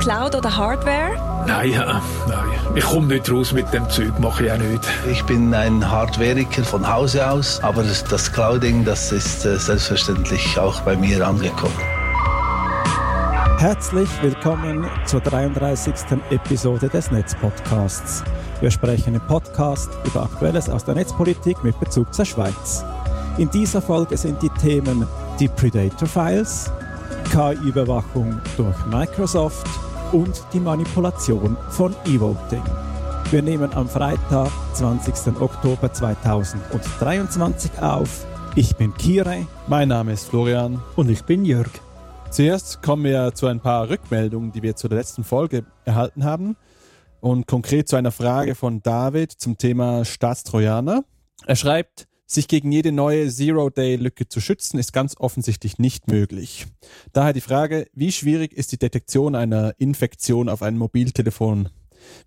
Cloud oder Hardware? Nein, ja, nein. Ich komme nicht raus mit dem Zeug, mache ich auch nicht. Ich bin ein Hardwareiker von Hause aus, aber das, Clouding, das ist äh, selbstverständlich auch bei mir angekommen. Herzlich willkommen zur 33. Episode des Netzpodcasts. Wir sprechen im Podcast über Aktuelles aus der Netzpolitik mit Bezug zur Schweiz. In dieser Folge sind die Themen die Predator Files, KI-Überwachung durch Microsoft und die Manipulation von E-Voting. Wir nehmen am Freitag, 20. Oktober 2023 auf. Ich bin Kire. Mein Name ist Florian. Und ich bin Jörg. Zuerst kommen wir zu ein paar Rückmeldungen, die wir zu der letzten Folge erhalten haben. Und konkret zu einer Frage von David zum Thema Staatstrojaner. Er schreibt, sich gegen jede neue Zero-Day-Lücke zu schützen, ist ganz offensichtlich nicht möglich. Daher die Frage, wie schwierig ist die Detektion einer Infektion auf einem Mobiltelefon?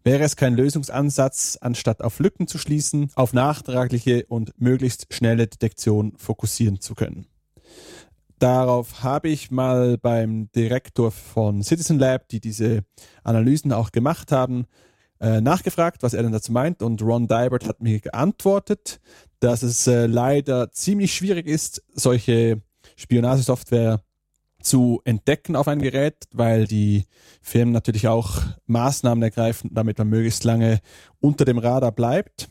Wäre es kein Lösungsansatz, anstatt auf Lücken zu schließen, auf nachtragliche und möglichst schnelle Detektion fokussieren zu können? Darauf habe ich mal beim Direktor von Citizen Lab, die diese Analysen auch gemacht haben, äh, nachgefragt, was er denn dazu meint. Und Ron Dybert hat mir geantwortet, dass es äh, leider ziemlich schwierig ist, solche Spionagesoftware zu entdecken auf ein Gerät, weil die Firmen natürlich auch Maßnahmen ergreifen, damit man möglichst lange unter dem Radar bleibt.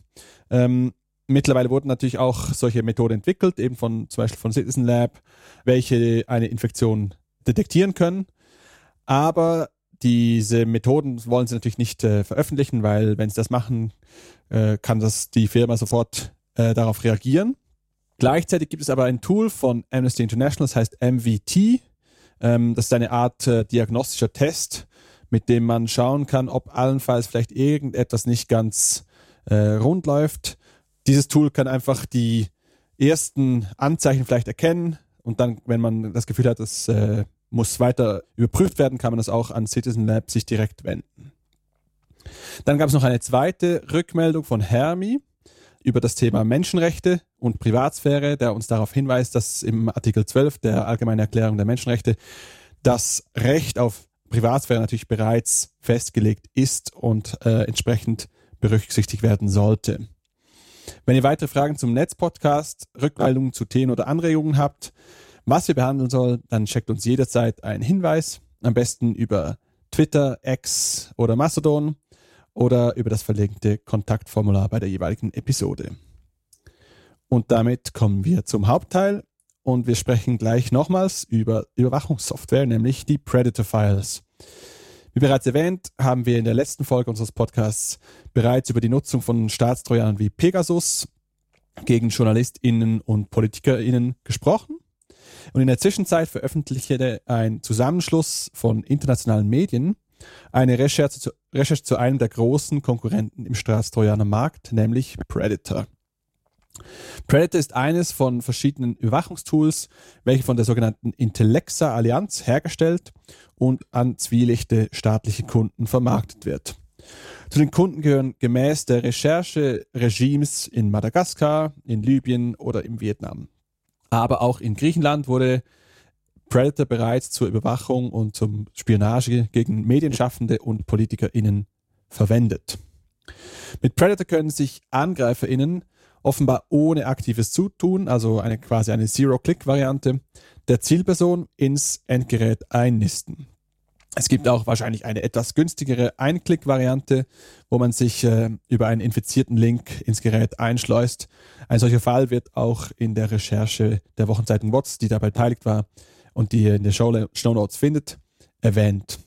Ähm, mittlerweile wurden natürlich auch solche Methoden entwickelt, eben von zum Beispiel von Citizen Lab, welche eine Infektion detektieren können. Aber diese Methoden wollen sie natürlich nicht äh, veröffentlichen, weil wenn sie das machen, äh, kann das die Firma sofort äh, darauf reagieren. Gleichzeitig gibt es aber ein Tool von Amnesty International, das heißt MVT. Ähm, das ist eine Art äh, diagnostischer Test, mit dem man schauen kann, ob allenfalls vielleicht irgendetwas nicht ganz äh, rund läuft. Dieses Tool kann einfach die ersten Anzeichen vielleicht erkennen und dann, wenn man das Gefühl hat, es äh, muss weiter überprüft werden, kann man das auch an Citizen Lab sich direkt wenden. Dann gab es noch eine zweite Rückmeldung von Hermi über das Thema Menschenrechte und Privatsphäre, der uns darauf hinweist, dass im Artikel 12 der Allgemeinen Erklärung der Menschenrechte das Recht auf Privatsphäre natürlich bereits festgelegt ist und äh, entsprechend berücksichtigt werden sollte. Wenn ihr weitere Fragen zum Netzpodcast, Rückmeldungen zu Themen oder Anregungen habt, was wir behandeln sollen, dann checkt uns jederzeit einen Hinweis, am besten über Twitter, X oder Mastodon oder über das verlinkte Kontaktformular bei der jeweiligen Episode. Und damit kommen wir zum Hauptteil und wir sprechen gleich nochmals über Überwachungssoftware, nämlich die Predator Files. Wie bereits erwähnt, haben wir in der letzten Folge unseres Podcasts bereits über die Nutzung von Staatstrojanern wie Pegasus gegen JournalistInnen und PolitikerInnen gesprochen. Und in der Zwischenzeit veröffentlichte ein Zusammenschluss von internationalen Medien eine Recherche zu, Recherche zu einem der großen Konkurrenten im Staatstrojaner Markt, nämlich Predator. Predator ist eines von verschiedenen Überwachungstools, welche von der sogenannten Intellexa Allianz hergestellt und an zwielichte staatliche Kunden vermarktet wird. Zu den Kunden gehören gemäß der Recherche Regimes in Madagaskar, in Libyen oder im Vietnam. Aber auch in Griechenland wurde Predator bereits zur Überwachung und zum Spionage gegen Medienschaffende und PolitikerInnen verwendet. Mit Predator können sich AngreiferInnen offenbar ohne aktives Zutun, also eine quasi eine Zero-Click-Variante, der Zielperson ins Endgerät einnisten. Es gibt auch wahrscheinlich eine etwas günstigere Einklick-Variante, wo man sich äh, über einen infizierten Link ins Gerät einschleust. Ein solcher Fall wird auch in der Recherche der Wochenzeitung WOTS, die dabei beteiligt war und die ihr in den Show, Notes findet, erwähnt.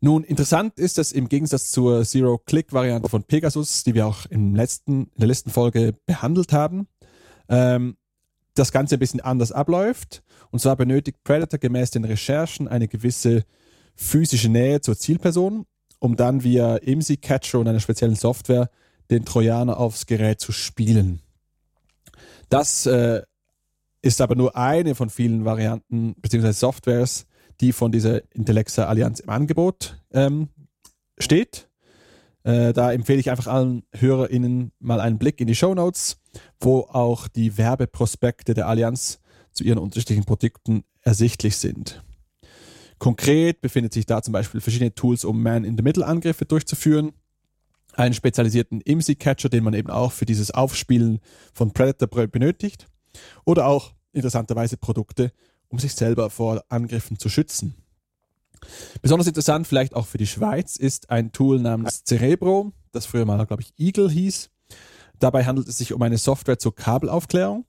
Nun, interessant ist, dass im Gegensatz zur Zero-Click-Variante von Pegasus, die wir auch im letzten, in der letzten Folge behandelt haben, ähm, das Ganze ein bisschen anders abläuft. Und zwar benötigt Predator gemäß den Recherchen eine gewisse physische Nähe zur Zielperson, um dann via IMSI Catcher und einer speziellen Software den Trojaner aufs Gerät zu spielen. Das äh, ist aber nur eine von vielen Varianten bzw. Softwares, die von dieser Intellexa Allianz im Angebot ähm, steht. Äh, da empfehle ich einfach allen HörerInnen mal einen Blick in die Show Notes, wo auch die Werbeprospekte der Allianz zu ihren unterschiedlichen Produkten ersichtlich sind. Konkret befindet sich da zum Beispiel verschiedene Tools, um Man-in-the-Middle-Angriffe durchzuführen. Einen spezialisierten IMSI-Catcher, den man eben auch für dieses Aufspielen von Predator benötigt. Oder auch interessanterweise Produkte, um sich selber vor Angriffen zu schützen. Besonders interessant, vielleicht auch für die Schweiz, ist ein Tool namens Cerebro, das früher mal, glaube ich, Eagle hieß. Dabei handelt es sich um eine Software zur Kabelaufklärung.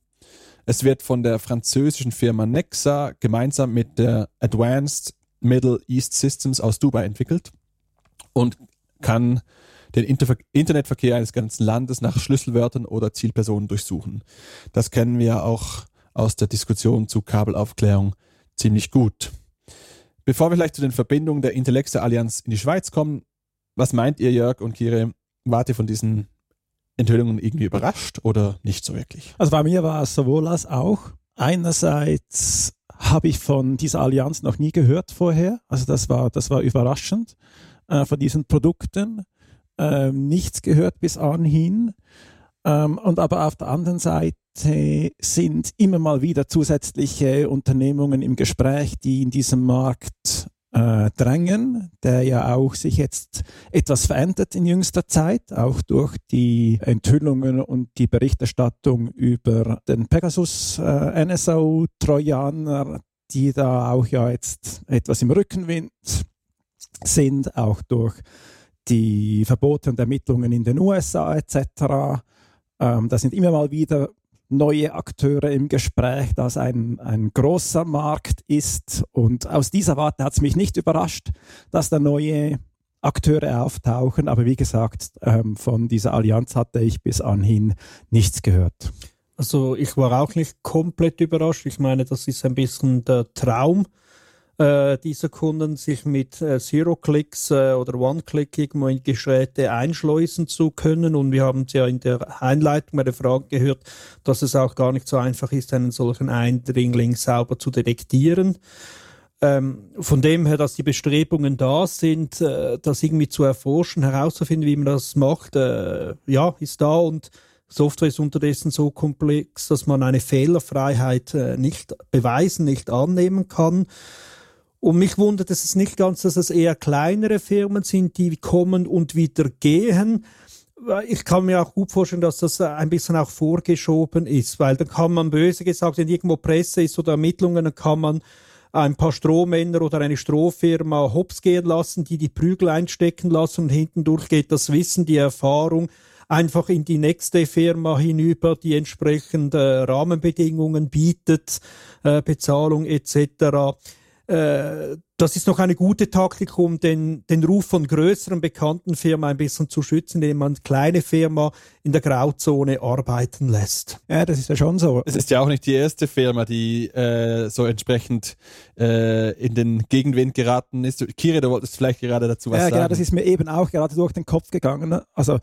Es wird von der französischen Firma Nexa gemeinsam mit der Advanced Middle East Systems aus Dubai entwickelt und kann den Interver Internetverkehr eines ganzen Landes nach Schlüsselwörtern oder Zielpersonen durchsuchen. Das kennen wir auch aus der Diskussion zu Kabelaufklärung ziemlich gut. Bevor wir vielleicht zu den Verbindungen der Intellector Allianz in die Schweiz kommen, was meint ihr, Jörg und Kire? Wart ihr von diesen Enthüllungen irgendwie überrascht oder nicht so wirklich? Also bei mir war es sowohl als auch. Einerseits habe ich von dieser Allianz noch nie gehört vorher. Also das war, das war überraschend äh, von diesen Produkten. Ähm, nichts gehört bis anhin. Ähm, und aber auf der anderen Seite sind immer mal wieder zusätzliche Unternehmungen im Gespräch, die in diesem Markt äh, drängen, der ja auch sich jetzt etwas verändert in jüngster Zeit, auch durch die Enthüllungen und die Berichterstattung über den Pegasus äh, NSO Trojaner, die da auch ja jetzt etwas im Rückenwind sind, auch durch die Verbote und Ermittlungen in den USA etc. Ähm, da sind immer mal wieder neue Akteure im Gespräch, dass ein, ein großer Markt ist. Und aus dieser Warte hat es mich nicht überrascht, dass da neue Akteure auftauchen. Aber wie gesagt, ähm, von dieser Allianz hatte ich bis anhin nichts gehört. Also ich war auch nicht komplett überrascht. Ich meine, das ist ein bisschen der Traum äh, dieser Kunden, sich mit äh, Zero-Clicks äh, oder One-Click irgendwo in Geräte einschleusen zu können. Und wir haben es ja in der Einleitung bei der Frage gehört, dass es auch gar nicht so einfach ist, einen solchen Eindringling sauber zu detektieren. Ähm, von dem her, dass die Bestrebungen da sind, äh, das irgendwie zu erforschen, herauszufinden, wie man das macht, äh, ja, ist da und Software ist unterdessen so komplex, dass man eine Fehlerfreiheit äh, nicht beweisen, nicht annehmen kann. Und mich wundert es nicht ganz, dass es eher kleinere Firmen sind, die kommen und wieder gehen. Ich kann mir auch gut vorstellen, dass das ein bisschen auch vorgeschoben ist, weil dann kann man böse gesagt, wenn irgendwo Presse ist oder Ermittlungen, dann kann man ein paar Strohmänner oder eine Strohfirma hops gehen lassen, die die Prügel einstecken lassen und hinten durch geht das Wissen, die Erfahrung einfach in die nächste Firma hinüber, die entsprechende Rahmenbedingungen bietet, äh, Bezahlung etc. Äh, das ist noch eine gute Taktik, um den, den Ruf von größeren bekannten Firmen ein bisschen zu schützen, indem man kleine Firma in der Grauzone arbeiten lässt. Ja, das ist ja schon so. Es ist ja auch nicht die erste Firma, die äh, so entsprechend äh, in den Gegenwind geraten ist. Kire, du wolltest vielleicht gerade dazu was ja, sagen. Ja, genau, das ist mir eben auch gerade durch den Kopf gegangen. Also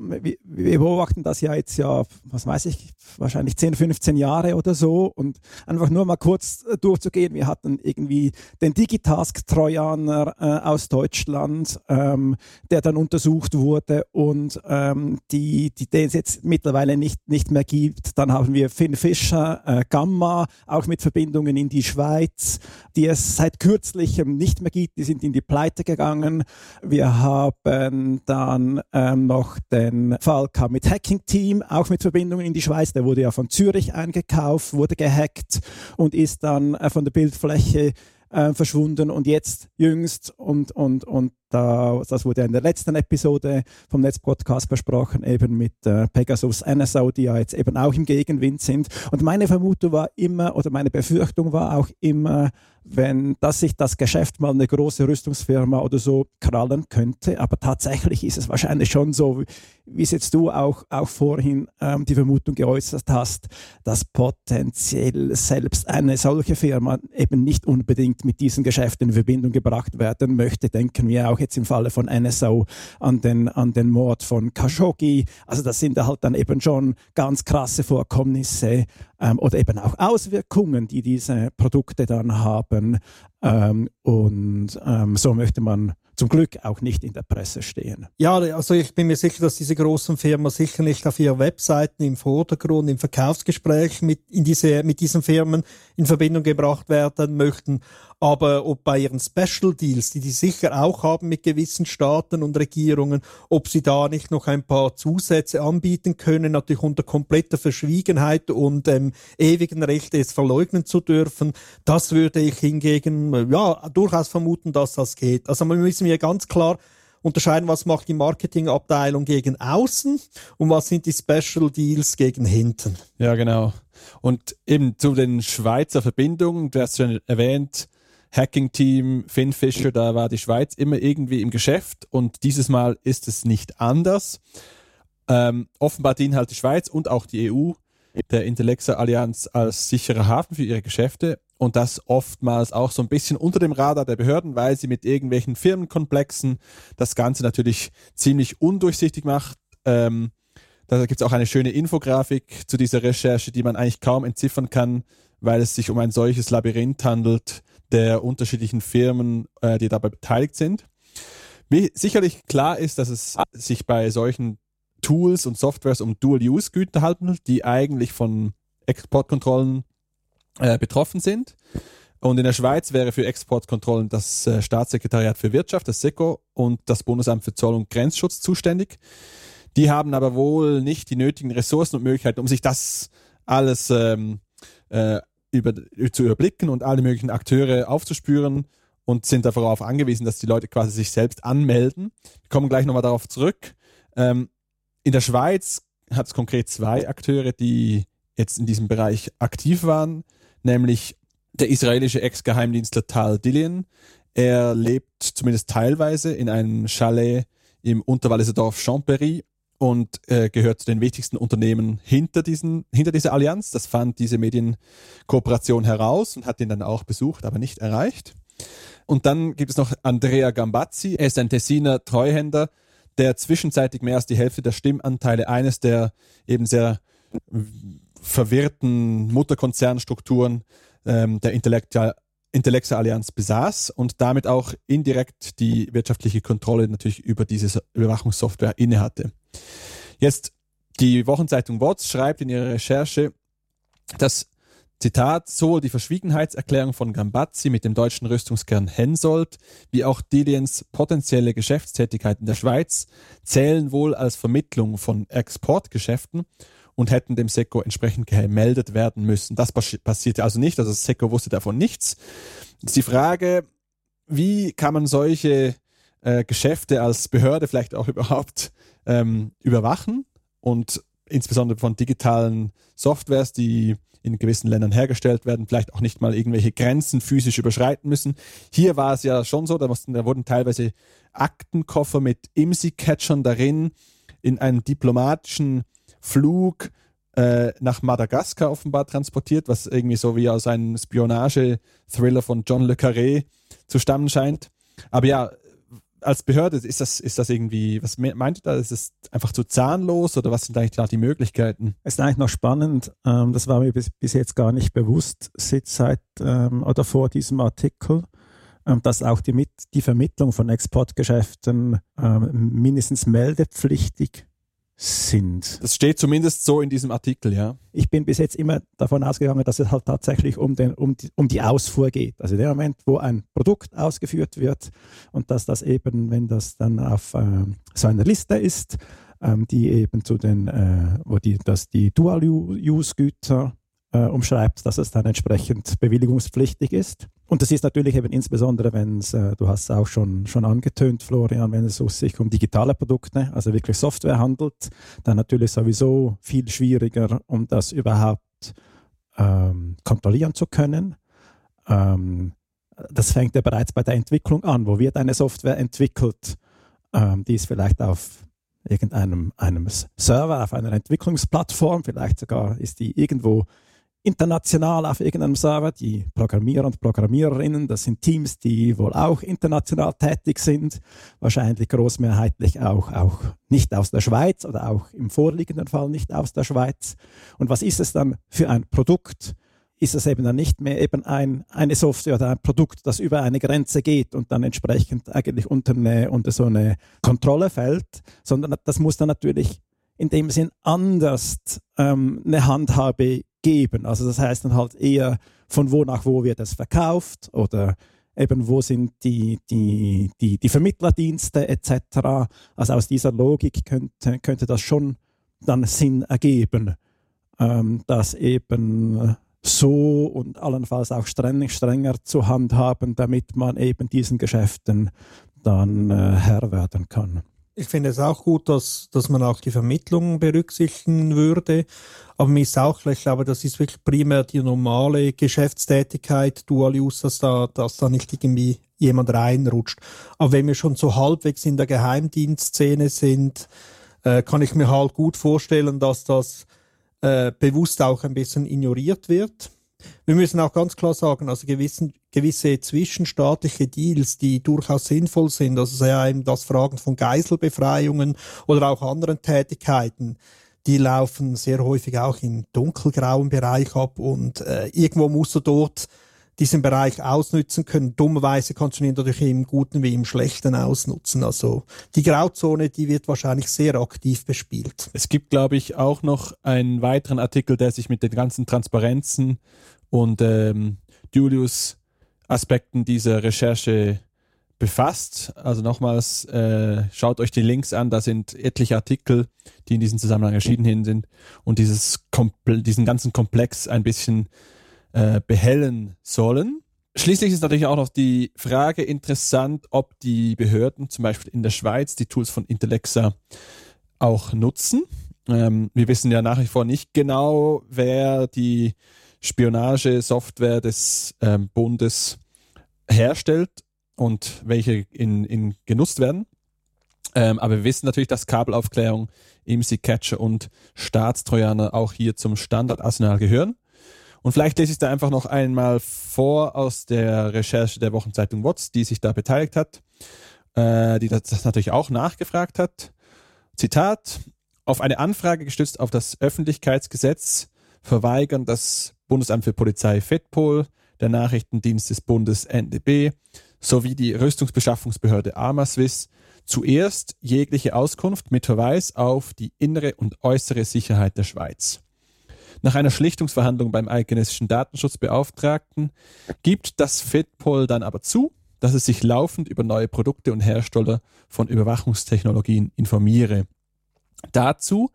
wir, wir beobachten das ja jetzt ja, was weiß ich, wahrscheinlich 10, 15 Jahre oder so und einfach nur mal kurz äh, durchzugehen. Wir hatten irgendwie den Digitask-Trojaner äh, aus Deutschland, ähm, der dann untersucht wurde und ähm, die, die, den es jetzt mittlerweile nicht, nicht mehr gibt. Dann haben wir Finn Fischer, äh, Gamma, auch mit Verbindungen in die Schweiz, die es seit kürzlichem nicht mehr gibt. Die sind in die Pleite gegangen. Wir haben dann ähm, noch den ein Fall kam mit Hacking Team, auch mit Verbindungen in die Schweiz. Der wurde ja von Zürich eingekauft, wurde gehackt und ist dann äh, von der Bildfläche äh, verschwunden und jetzt jüngst und, und, und da, das wurde in der letzten Episode vom Netzpodcast besprochen, eben mit äh, Pegasus NSO, die ja jetzt eben auch im Gegenwind sind. Und meine Vermutung war immer, oder meine Befürchtung war auch immer, wenn dass sich das Geschäft mal eine große Rüstungsfirma oder so krallen könnte. Aber tatsächlich ist es wahrscheinlich schon so, wie es jetzt du auch, auch vorhin ähm, die Vermutung geäußert hast, dass potenziell selbst eine solche Firma eben nicht unbedingt mit diesen Geschäften in Verbindung gebracht werden möchte. Denken wir auch jetzt im Falle von NSO an den, an den Mord von Khashoggi. Also das sind halt dann eben schon ganz krasse Vorkommnisse, ähm, oder eben auch Auswirkungen, die diese Produkte dann haben. Ähm, und ähm, so möchte man zum Glück auch nicht in der Presse stehen. Ja, also ich bin mir sicher, dass diese großen Firmen sicher nicht auf ihren Webseiten im Vordergrund, im Verkaufsgespräch mit, in diese, mit diesen Firmen in Verbindung gebracht werden möchten. Aber ob bei ihren Special Deals, die die sicher auch haben mit gewissen Staaten und Regierungen, ob sie da nicht noch ein paar Zusätze anbieten können, natürlich unter kompletter Verschwiegenheit und ähm, ewigen Recht, es verleugnen zu dürfen, das würde ich hingegen ja durchaus vermuten, dass das geht. Also man müssen wir ganz klar unterscheiden, was macht die Marketingabteilung gegen außen und was sind die Special Deals gegen hinten. Ja, genau. Und eben zu den Schweizer Verbindungen, du hast schon erwähnt, Hacking-Team, Finn Fischer, da war die Schweiz immer irgendwie im Geschäft und dieses Mal ist es nicht anders. Ähm, offenbar dienen halt die Schweiz und auch die EU der Intellexa Allianz als sicherer Hafen für ihre Geschäfte und das oftmals auch so ein bisschen unter dem Radar der Behörden, weil sie mit irgendwelchen Firmenkomplexen das Ganze natürlich ziemlich undurchsichtig macht. Ähm, da gibt es auch eine schöne Infografik zu dieser Recherche, die man eigentlich kaum entziffern kann, weil es sich um ein solches Labyrinth handelt der unterschiedlichen Firmen, äh, die dabei beteiligt sind. Wie sicherlich klar ist, dass es sich bei solchen Tools und Softwares um Dual-Use-Güter handelt, die eigentlich von Exportkontrollen äh, betroffen sind. Und in der Schweiz wäre für Exportkontrollen das äh, Staatssekretariat für Wirtschaft, das SECO, und das Bundesamt für Zoll und Grenzschutz zuständig. Die haben aber wohl nicht die nötigen Ressourcen und Möglichkeiten, um sich das alles ähm, äh, über, zu überblicken und alle möglichen Akteure aufzuspüren und sind darauf angewiesen, dass die Leute quasi sich selbst anmelden. Wir kommen gleich nochmal darauf zurück. Ähm, in der Schweiz hat es konkret zwei Akteure, die jetzt in diesem Bereich aktiv waren, nämlich der israelische Ex-Geheimdienstler Tal Dillian. Er lebt zumindest teilweise in einem Chalet im Unterwalliser Dorf Champery und äh, gehört zu den wichtigsten Unternehmen hinter, diesen, hinter dieser Allianz. Das fand diese Medienkooperation heraus und hat ihn dann auch besucht, aber nicht erreicht. Und dann gibt es noch Andrea Gambazzi. Er ist ein Tessiner Treuhänder, der zwischenzeitlich mehr als die Hälfte der Stimmanteile eines der eben sehr verwirrten Mutterkonzernstrukturen ähm, der Intellektual Intellexa Allianz besaß und damit auch indirekt die wirtschaftliche Kontrolle natürlich über diese Überwachungssoftware innehatte. Jetzt die Wochenzeitung WOTS schreibt in ihrer Recherche, dass Zitat, sowohl die Verschwiegenheitserklärung von Gambazzi mit dem deutschen Rüstungskern Hensoldt wie auch Diliens potenzielle Geschäftstätigkeit in der Schweiz zählen wohl als Vermittlung von Exportgeschäften und hätten dem SECO entsprechend gemeldet werden müssen. Das passierte also nicht, also das SECO wusste davon nichts. Jetzt die Frage, wie kann man solche äh, Geschäfte als Behörde vielleicht auch überhaupt ähm, überwachen und insbesondere von digitalen Softwares, die in gewissen Ländern hergestellt werden, vielleicht auch nicht mal irgendwelche Grenzen physisch überschreiten müssen. Hier war es ja schon so, da, mussten, da wurden teilweise Aktenkoffer mit IMSI-Catchern darin in einem diplomatischen Flug äh, nach Madagaskar offenbar transportiert, was irgendwie so wie aus einem Spionage-Thriller von John Le Carré zu stammen scheint. Aber ja, als Behörde ist das, ist das irgendwie, was meint ihr da? Ist es einfach zu zahnlos oder was sind eigentlich da die Möglichkeiten? Es ist eigentlich noch spannend, ähm, das war mir bis, bis, jetzt gar nicht bewusst, seit ähm, oder vor diesem Artikel, ähm, dass auch die, Mit die Vermittlung von Exportgeschäften ähm, mindestens meldepflichtig sind. Das steht zumindest so in diesem Artikel, ja. Ich bin bis jetzt immer davon ausgegangen, dass es halt tatsächlich um, den, um, die, um die Ausfuhr geht. Also der Moment, wo ein Produkt ausgeführt wird und dass das eben, wenn das dann auf äh, so einer Liste ist, ähm, die eben zu den, äh, wo die, dass die Dual-Use-Güter äh, umschreibt, dass es dann entsprechend bewilligungspflichtig ist. Und das ist natürlich eben insbesondere, wenn es, äh, du hast es auch schon, schon angetönt, Florian, wenn es sich um digitale Produkte, also wirklich Software handelt, dann natürlich sowieso viel schwieriger, um das überhaupt ähm, kontrollieren zu können. Ähm, das fängt ja bereits bei der Entwicklung an. Wo wird eine Software entwickelt? Ähm, die ist vielleicht auf irgendeinem einem Server, auf einer Entwicklungsplattform, vielleicht sogar ist die irgendwo international auf irgendeinem Server. Die Programmierer und Programmiererinnen, das sind Teams, die wohl auch international tätig sind, wahrscheinlich großmehrheitlich auch, auch nicht aus der Schweiz oder auch im vorliegenden Fall nicht aus der Schweiz. Und was ist es dann für ein Produkt? Ist es eben dann nicht mehr eben ein, eine Software oder ein Produkt, das über eine Grenze geht und dann entsprechend eigentlich unter, eine, unter so eine Kontrolle fällt, sondern das muss dann natürlich in dem Sinn anders ähm, eine Handhabe geben. Also das heißt dann halt eher, von wo nach wo wird es verkauft oder eben wo sind die, die, die, die Vermittlerdienste etc. Also aus dieser Logik könnte, könnte das schon dann Sinn ergeben, ähm, dass eben so und allenfalls auch streng, strenger zu handhaben, damit man eben diesen Geschäften dann äh, Herr werden kann. Ich finde es auch gut, dass, dass man auch die Vermittlung berücksichtigen würde. Aber mir ist auch klar, ich glaube, das ist wirklich primär die normale Geschäftstätigkeit, Dual Use, dass da, dass da nicht irgendwie jemand reinrutscht. Aber wenn wir schon so halbwegs in der Geheimdienstszene sind, äh, kann ich mir halt gut vorstellen, dass das äh, bewusst auch ein bisschen ignoriert wird. Wir müssen auch ganz klar sagen, also gewissen, gewisse zwischenstaatliche Deals, die durchaus sinnvoll sind, also sei eben das Fragen von Geiselbefreiungen oder auch anderen Tätigkeiten, die laufen sehr häufig auch im dunkelgrauen Bereich ab und äh, irgendwo musst du dort diesen Bereich ausnutzen können. Dummerweise kannst du ihn natürlich im Guten wie im Schlechten ausnutzen. Also die Grauzone, die wird wahrscheinlich sehr aktiv bespielt. Es gibt, glaube ich, auch noch einen weiteren Artikel, der sich mit den ganzen Transparenzen und ähm, Julius-Aspekten dieser Recherche befasst. Also nochmals, äh, schaut euch die Links an, da sind etliche Artikel, die in diesem Zusammenhang erschienen sind und dieses diesen ganzen Komplex ein bisschen äh, behellen sollen. Schließlich ist natürlich auch noch die Frage interessant, ob die Behörden zum Beispiel in der Schweiz die Tools von Intellexa auch nutzen. Ähm, wir wissen ja nach wie vor nicht genau, wer die Spionagesoftware des ähm, Bundes herstellt und welche in, in genutzt werden. Ähm, aber wir wissen natürlich, dass Kabelaufklärung, IMSI-Catcher und Staatstrojaner auch hier zum Standardarsenal gehören. Und vielleicht lese ich da einfach noch einmal vor aus der Recherche der Wochenzeitung WOTS, die sich da beteiligt hat, äh, die das, das natürlich auch nachgefragt hat. Zitat, auf eine Anfrage gestützt auf das Öffentlichkeitsgesetz verweigern das Bundesamt für Polizei FEDPOL, der Nachrichtendienst des Bundes NDB sowie die Rüstungsbeschaffungsbehörde Armaswiss zuerst jegliche Auskunft mit Verweis auf die innere und äußere Sicherheit der Schweiz. Nach einer Schlichtungsverhandlung beim eidgenössischen Datenschutzbeauftragten gibt das FedPol dann aber zu, dass es sich laufend über neue Produkte und Hersteller von Überwachungstechnologien informiere. Dazu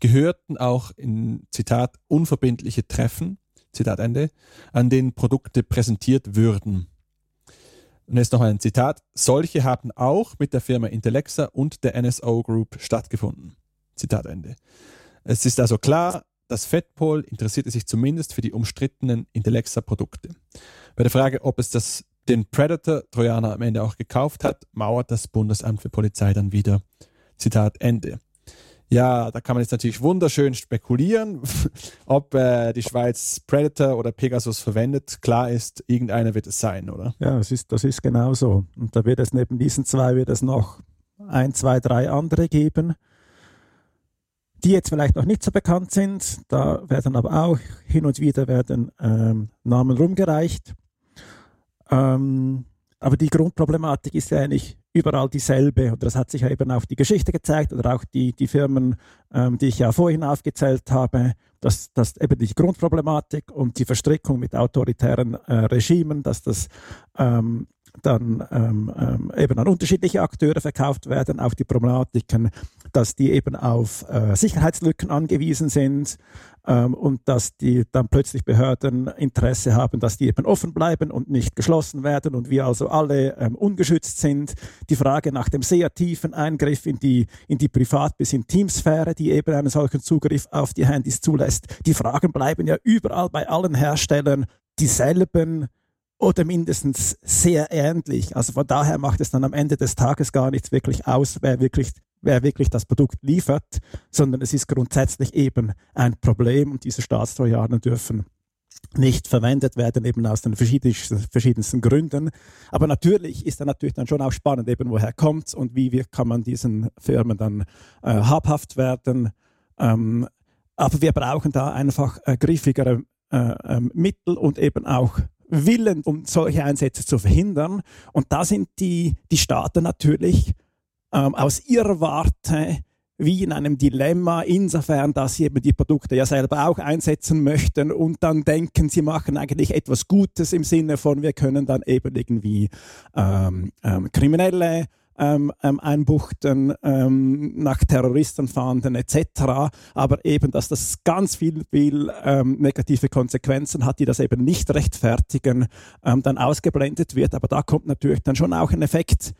gehörten auch in Zitat unverbindliche Treffen, Zitat Ende, an denen Produkte präsentiert würden. Und jetzt noch ein Zitat. Solche haben auch mit der Firma Intellexa und der NSO Group stattgefunden. Zitat Ende. Es ist also klar, das FedPol interessierte sich zumindest für die umstrittenen Intellexa-Produkte. Bei der Frage, ob es das, den Predator-Trojaner am Ende auch gekauft hat, mauert das Bundesamt für Polizei dann wieder. Zitat Ende. Ja, da kann man jetzt natürlich wunderschön spekulieren, ob äh, die Schweiz Predator oder Pegasus verwendet. Klar ist, irgendeiner wird es sein, oder? Ja, das ist, das ist genau so. Und da wird es neben diesen zwei wird es noch ein, zwei, drei andere geben die jetzt vielleicht noch nicht so bekannt sind. Da werden aber auch hin und wieder werden ähm, Namen rumgereicht. Ähm, aber die Grundproblematik ist ja eigentlich überall dieselbe. Und das hat sich ja eben auch die Geschichte gezeigt oder auch die, die Firmen, ähm, die ich ja vorhin aufgezählt habe, dass, dass eben die Grundproblematik und die Verstrickung mit autoritären äh, Regimen, dass das ähm, dann ähm, ähm, eben an unterschiedliche Akteure verkauft werden, auch die Problematiken, dass die eben auf äh, Sicherheitslücken angewiesen sind ähm, und dass die dann plötzlich Behörden Interesse haben, dass die eben offen bleiben und nicht geschlossen werden und wir also alle ähm, ungeschützt sind. Die Frage nach dem sehr tiefen Eingriff in die, in die Privat- bis in Teamsphäre, die eben einen solchen Zugriff auf die Handys zulässt. Die Fragen bleiben ja überall bei allen Herstellern dieselben oder mindestens sehr ähnlich. Also von daher macht es dann am Ende des Tages gar nichts wirklich aus, wer wirklich, wer wirklich das Produkt liefert, sondern es ist grundsätzlich eben ein Problem und diese Staatstrojaner dürfen nicht verwendet werden, eben aus den verschiedensten, verschiedensten Gründen. Aber natürlich ist dann natürlich dann schon auch spannend, eben woher kommt's und wie wie kann man diesen Firmen dann äh, habhaft werden. Ähm, aber wir brauchen da einfach äh, griffigere äh, ähm, Mittel und eben auch Willen, um solche Einsätze zu verhindern. Und da sind die, die Staaten natürlich ähm, aus ihrer Warte wie in einem Dilemma, insofern, dass sie eben die Produkte ja selber auch einsetzen möchten und dann denken, sie machen eigentlich etwas Gutes im Sinne von, wir können dann eben irgendwie ähm, ähm, Kriminelle ähm, ähm, einbuchten, ähm, nach Terroristen fahnden etc. Aber eben, dass das ganz viel, viel ähm, negative Konsequenzen hat, die das eben nicht rechtfertigen, ähm, dann ausgeblendet wird. Aber da kommt natürlich dann schon auch ein Effekt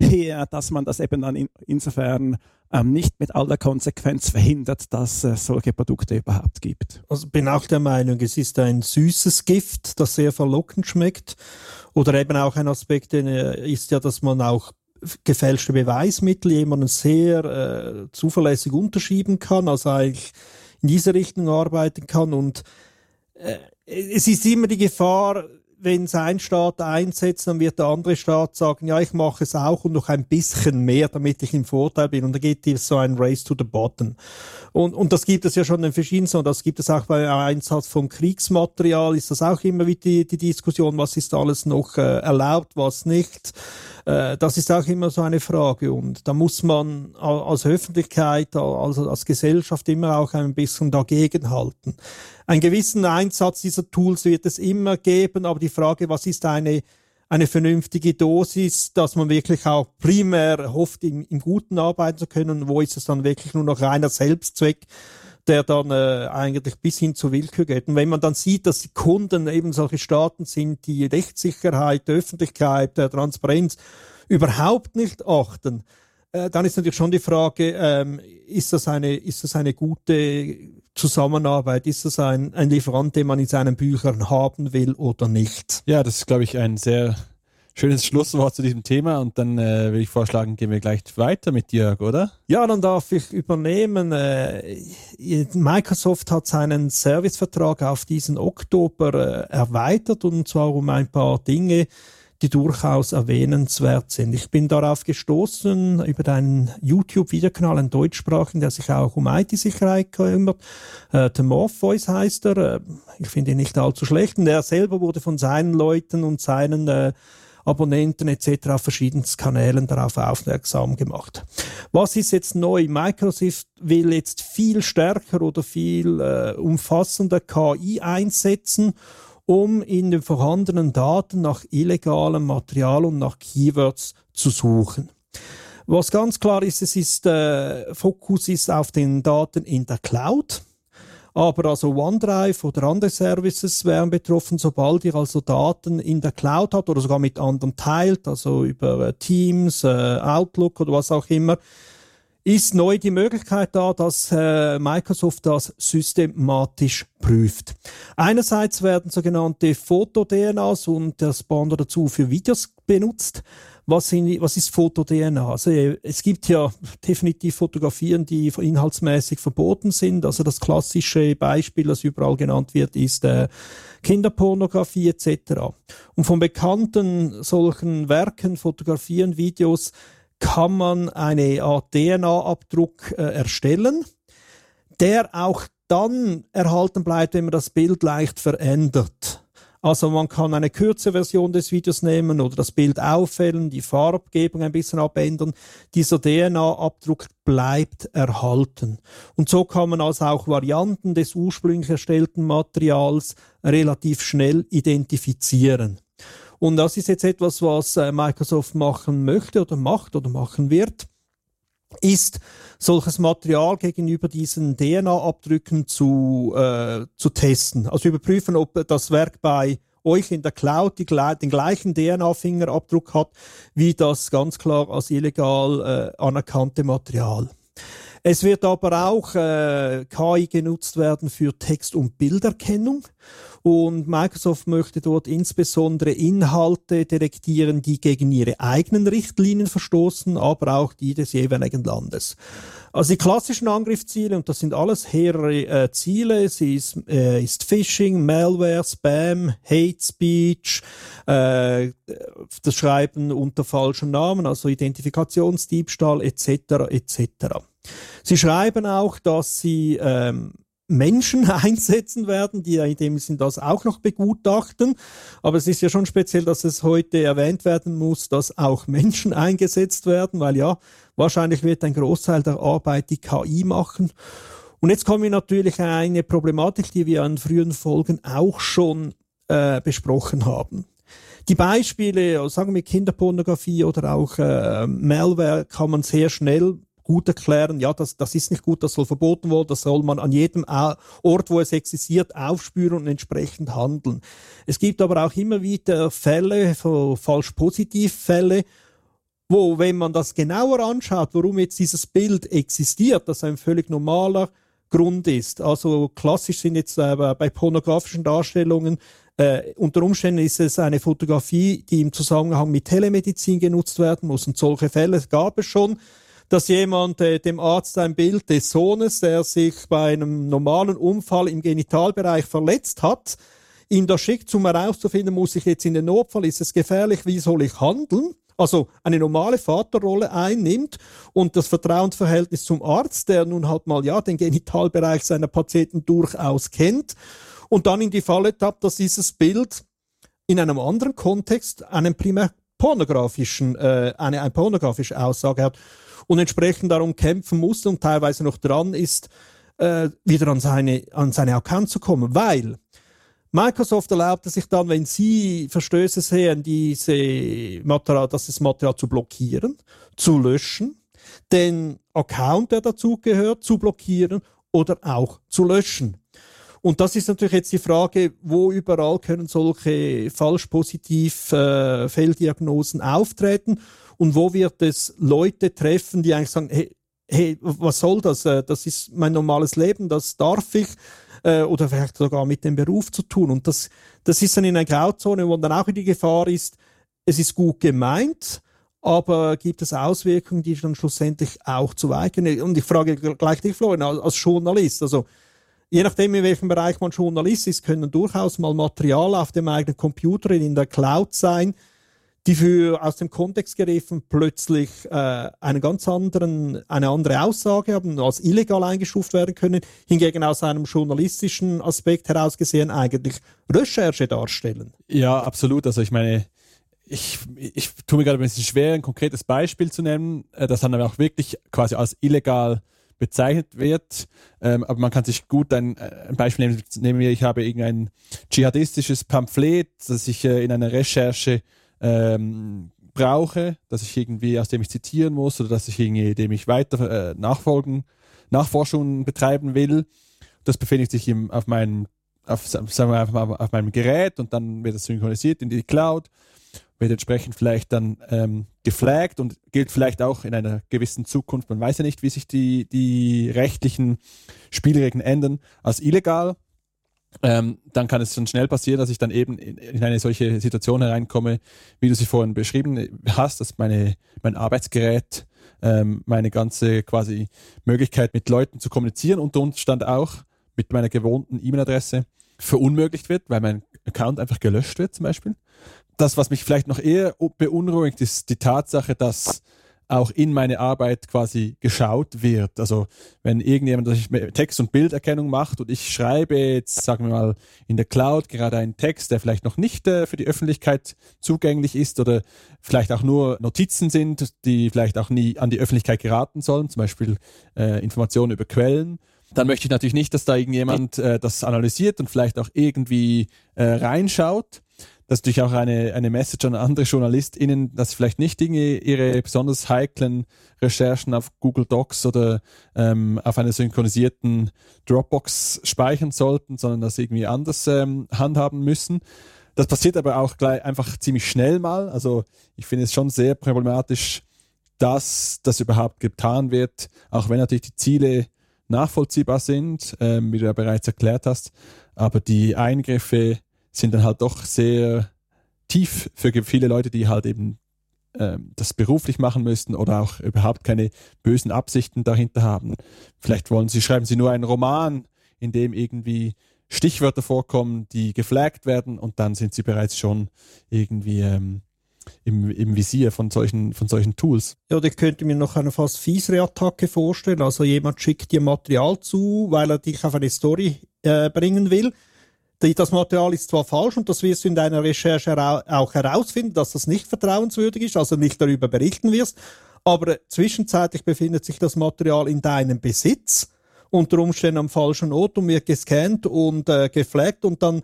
her, dass man das eben dann in, insofern ähm, nicht mit aller Konsequenz verhindert, dass es solche Produkte überhaupt gibt. Also bin auch der Meinung, es ist ein süßes Gift, das sehr verlockend schmeckt. Oder eben auch ein Aspekt äh, ist ja, dass man auch gefälschte Beweismittel jemanden sehr äh, zuverlässig unterschieben kann, also eigentlich in diese Richtung arbeiten kann. Und äh, es ist immer die Gefahr, wenn ein Staat einsetzt, dann wird der andere Staat sagen, ja, ich mache es auch und noch ein bisschen mehr, damit ich im Vorteil bin. Und da geht es so ein Race to the Bottom. Und, und das gibt es ja schon in verschiedenen, und das gibt es auch bei Einsatz von Kriegsmaterial, ist das auch immer wieder die, die Diskussion, was ist alles noch äh, erlaubt, was nicht. Äh, das ist auch immer so eine Frage. Und da muss man als Öffentlichkeit, also als Gesellschaft immer auch ein bisschen dagegen halten. Einen gewissen Einsatz dieser Tools wird es immer geben, aber die Frage, was ist eine, eine vernünftige Dosis, dass man wirklich auch primär hofft, im, im Guten arbeiten zu können, wo ist es dann wirklich nur noch reiner Selbstzweck, der dann äh, eigentlich bis hin zur Willkür geht. Und wenn man dann sieht, dass die Kunden eben solche Staaten sind, die Rechtssicherheit, Öffentlichkeit, der Transparenz überhaupt nicht achten, äh, dann ist natürlich schon die Frage, ähm, ist, das eine, ist das eine gute Zusammenarbeit? Ist das ein, ein Lieferant, den man in seinen Büchern haben will oder nicht? Ja, das ist, glaube ich, ein sehr schönes Schlusswort zu diesem Thema und dann äh, würde ich vorschlagen, gehen wir gleich weiter mit Jörg, oder? Ja, dann darf ich übernehmen. Äh, Microsoft hat seinen Servicevertrag auf diesen Oktober äh, erweitert und zwar um ein paar Dinge, die durchaus erwähnenswert sind. Ich bin darauf gestoßen über deinen YouTube-Videokanal, einen deutschsprachigen, der sich auch um IT-Sicherheit kümmert. Äh, The Morpheus heißt er. Äh, ich finde ihn nicht allzu schlecht. Und er selber wurde von seinen Leuten und seinen äh, Abonnenten etc. auf verschiedenen Kanälen darauf aufmerksam gemacht. Was ist jetzt neu? Microsoft will jetzt viel stärker oder viel äh, umfassender KI einsetzen um in den vorhandenen Daten nach illegalem Material und nach Keywords zu suchen. Was ganz klar ist, es ist äh, Fokus ist auf den Daten in der Cloud. Aber also OneDrive oder andere Services wären betroffen, sobald ihr also Daten in der Cloud habt oder sogar mit anderen teilt, also über äh, Teams, äh, Outlook oder was auch immer, ist neu die Möglichkeit da, dass äh, Microsoft das systematisch prüft. Einerseits werden sogenannte Foto-DNAs und der Spawner dazu für Videos benutzt. Was, sind, was ist Foto-DNA? Also äh, es gibt ja definitiv Fotografien, die inhaltsmäßig verboten sind. Also das klassische Beispiel, das überall genannt wird, ist äh, Kinderpornografie etc. Und von bekannten solchen Werken, Fotografien, Videos kann man eine Art DNA-Abdruck äh, erstellen, der auch dann erhalten bleibt, wenn man das Bild leicht verändert. Also man kann eine kürzere Version des Videos nehmen oder das Bild auffällen, die Farbgebung ein bisschen abändern. Dieser DNA-Abdruck bleibt erhalten. Und so kann man also auch Varianten des ursprünglich erstellten Materials relativ schnell identifizieren. Und das ist jetzt etwas, was äh, Microsoft machen möchte oder macht oder machen wird, ist solches Material gegenüber diesen DNA-Abdrücken zu, äh, zu testen. Also überprüfen, ob das Werk bei euch in der Cloud die, den gleichen DNA-Fingerabdruck hat, wie das ganz klar als illegal äh, anerkannte Material. Es wird aber auch äh, KI genutzt werden für Text- und Bilderkennung. Und Microsoft möchte dort insbesondere Inhalte detektieren, die gegen ihre eigenen Richtlinien verstoßen, aber auch die des jeweiligen Landes. Also die klassischen Angriffsziele, und das sind alles hehre äh, Ziele, sie ist, äh, ist Phishing, Malware, Spam, Hate Speech, äh, das Schreiben unter falschen Namen, also Identifikationsdiebstahl etc. etc. Sie schreiben auch, dass sie ähm, Menschen einsetzen werden, die in dem Sinn das auch noch begutachten. Aber es ist ja schon speziell, dass es heute erwähnt werden muss, dass auch Menschen eingesetzt werden, weil ja, wahrscheinlich wird ein Großteil der Arbeit die KI machen. Und jetzt kommen wir natürlich eine Problematik, die wir an frühen Folgen auch schon äh, besprochen haben. Die Beispiele, sagen wir Kinderpornografie oder auch äh, Malware, kann man sehr schnell gut erklären, ja, das, das ist nicht gut, das soll verboten werden, das soll man an jedem Ort, wo es existiert, aufspüren und entsprechend handeln. Es gibt aber auch immer wieder Fälle, falsch-positiv-Fälle, wo, wenn man das genauer anschaut, warum jetzt dieses Bild existiert, das ein völlig normaler Grund ist. Also klassisch sind jetzt äh, bei pornografischen Darstellungen äh, unter Umständen ist es eine Fotografie, die im Zusammenhang mit Telemedizin genutzt werden muss. Und solche Fälle gab es schon dass jemand äh, dem Arzt ein Bild des Sohnes, der sich bei einem normalen Unfall im Genitalbereich verletzt hat, ihm das schickt, um herauszufinden, muss ich jetzt in den Notfall, ist es gefährlich, wie soll ich handeln? Also eine normale Vaterrolle einnimmt und das Vertrauensverhältnis zum Arzt, der nun halt mal ja den Genitalbereich seiner Patienten durchaus kennt und dann in die Falle tappt, dass dieses Bild in einem anderen Kontext einen primär pornografischen, äh, eine, eine pornografische Aussage hat und entsprechend darum kämpfen muss und teilweise noch dran ist, äh, wieder an seine, an seine Account zu kommen. Weil Microsoft erlaubte sich dann, wenn sie Verstöße sehen, diese Material, das Material zu blockieren, zu löschen, den Account, der dazugehört, zu blockieren oder auch zu löschen. Und das ist natürlich jetzt die Frage, wo überall können solche falsch positiv äh, Fehldiagnosen auftreten und wo wird es Leute treffen, die eigentlich sagen, hey, hey, was soll das? Äh, das ist mein normales Leben, das darf ich äh, oder vielleicht sogar mit dem Beruf zu tun. Und das, das ist dann in einer Grauzone, wo dann auch die Gefahr ist, es ist gut gemeint, aber gibt es Auswirkungen, die dann schlussendlich auch zu weit gehen? Und ich frage gleich dich, Florian, als Journalist, also je nachdem, in welchem Bereich man Journalist ist, können durchaus mal Material auf dem eigenen Computer in der Cloud sein, die für aus dem Kontext gegriffen plötzlich äh, einen ganz anderen, eine andere Aussage haben, als illegal eingestuft werden können, hingegen aus einem journalistischen Aspekt heraus gesehen eigentlich Recherche darstellen. Ja, absolut. Also ich meine, ich, ich tue mir gerade ein bisschen schwer, ein konkretes Beispiel zu nennen, äh, das dann aber auch wirklich quasi als illegal bezeichnet wird. Ähm, aber man kann sich gut ein, äh, ein Beispiel nehmen. Nehmen wir, ich habe irgendein dschihadistisches Pamphlet, das ich äh, in einer Recherche ähm, brauche, dass ich irgendwie, aus dem ich zitieren muss oder dass ich irgendwie, dem ich weiter äh, nachfolgen, Nachforschungen betreiben will. Das befindet sich im, auf meinem, auf, sagen wir einfach auf meinem Gerät und dann wird das synchronisiert in die Cloud, wird entsprechend vielleicht dann ähm, geflaggt und gilt vielleicht auch in einer gewissen Zukunft, man weiß ja nicht, wie sich die, die rechtlichen Spielregeln ändern, als illegal ähm, dann kann es schon schnell passieren, dass ich dann eben in, in, eine solche Situation hereinkomme, wie du sie vorhin beschrieben hast, dass meine, mein Arbeitsgerät, ähm, meine ganze quasi Möglichkeit mit Leuten zu kommunizieren unter Umstand auch mit meiner gewohnten E-Mail-Adresse verunmöglicht wird, weil mein Account einfach gelöscht wird zum Beispiel. Das, was mich vielleicht noch eher beunruhigt, ist die Tatsache, dass auch in meine Arbeit quasi geschaut wird. Also wenn irgendjemand Text- und Bilderkennung macht und ich schreibe jetzt, sagen wir mal, in der Cloud gerade einen Text, der vielleicht noch nicht äh, für die Öffentlichkeit zugänglich ist oder vielleicht auch nur Notizen sind, die vielleicht auch nie an die Öffentlichkeit geraten sollen, zum Beispiel äh, Informationen über Quellen, dann möchte ich natürlich nicht, dass da irgendjemand äh, das analysiert und vielleicht auch irgendwie äh, reinschaut das ist natürlich auch eine, eine Message an andere JournalistInnen, dass sie vielleicht nicht Dinge, ihre besonders heiklen Recherchen auf Google Docs oder ähm, auf einer synchronisierten Dropbox speichern sollten, sondern das irgendwie anders ähm, handhaben müssen. Das passiert aber auch gleich einfach ziemlich schnell mal. Also ich finde es schon sehr problematisch, dass das überhaupt getan wird, auch wenn natürlich die Ziele nachvollziehbar sind, äh, wie du ja bereits erklärt hast, aber die Eingriffe sind dann halt doch sehr tief für viele Leute, die halt eben äh, das beruflich machen müssten oder auch überhaupt keine bösen Absichten dahinter haben. Vielleicht wollen sie, schreiben sie nur einen Roman, in dem irgendwie Stichwörter vorkommen, die geflaggt werden und dann sind sie bereits schon irgendwie ähm, im, im Visier von solchen, von solchen Tools. Ja, ich könnte mir noch eine fast fiesere Attacke vorstellen. Also jemand schickt dir Material zu, weil er dich auf eine Story äh, bringen will. Das Material ist zwar falsch und das wirst du in deiner Recherche auch herausfinden, dass das nicht vertrauenswürdig ist, also nicht darüber berichten wirst, aber zwischenzeitlich befindet sich das Material in deinem Besitz, unter Umständen am falschen Ort und wird gescannt und äh, geflaggt und dann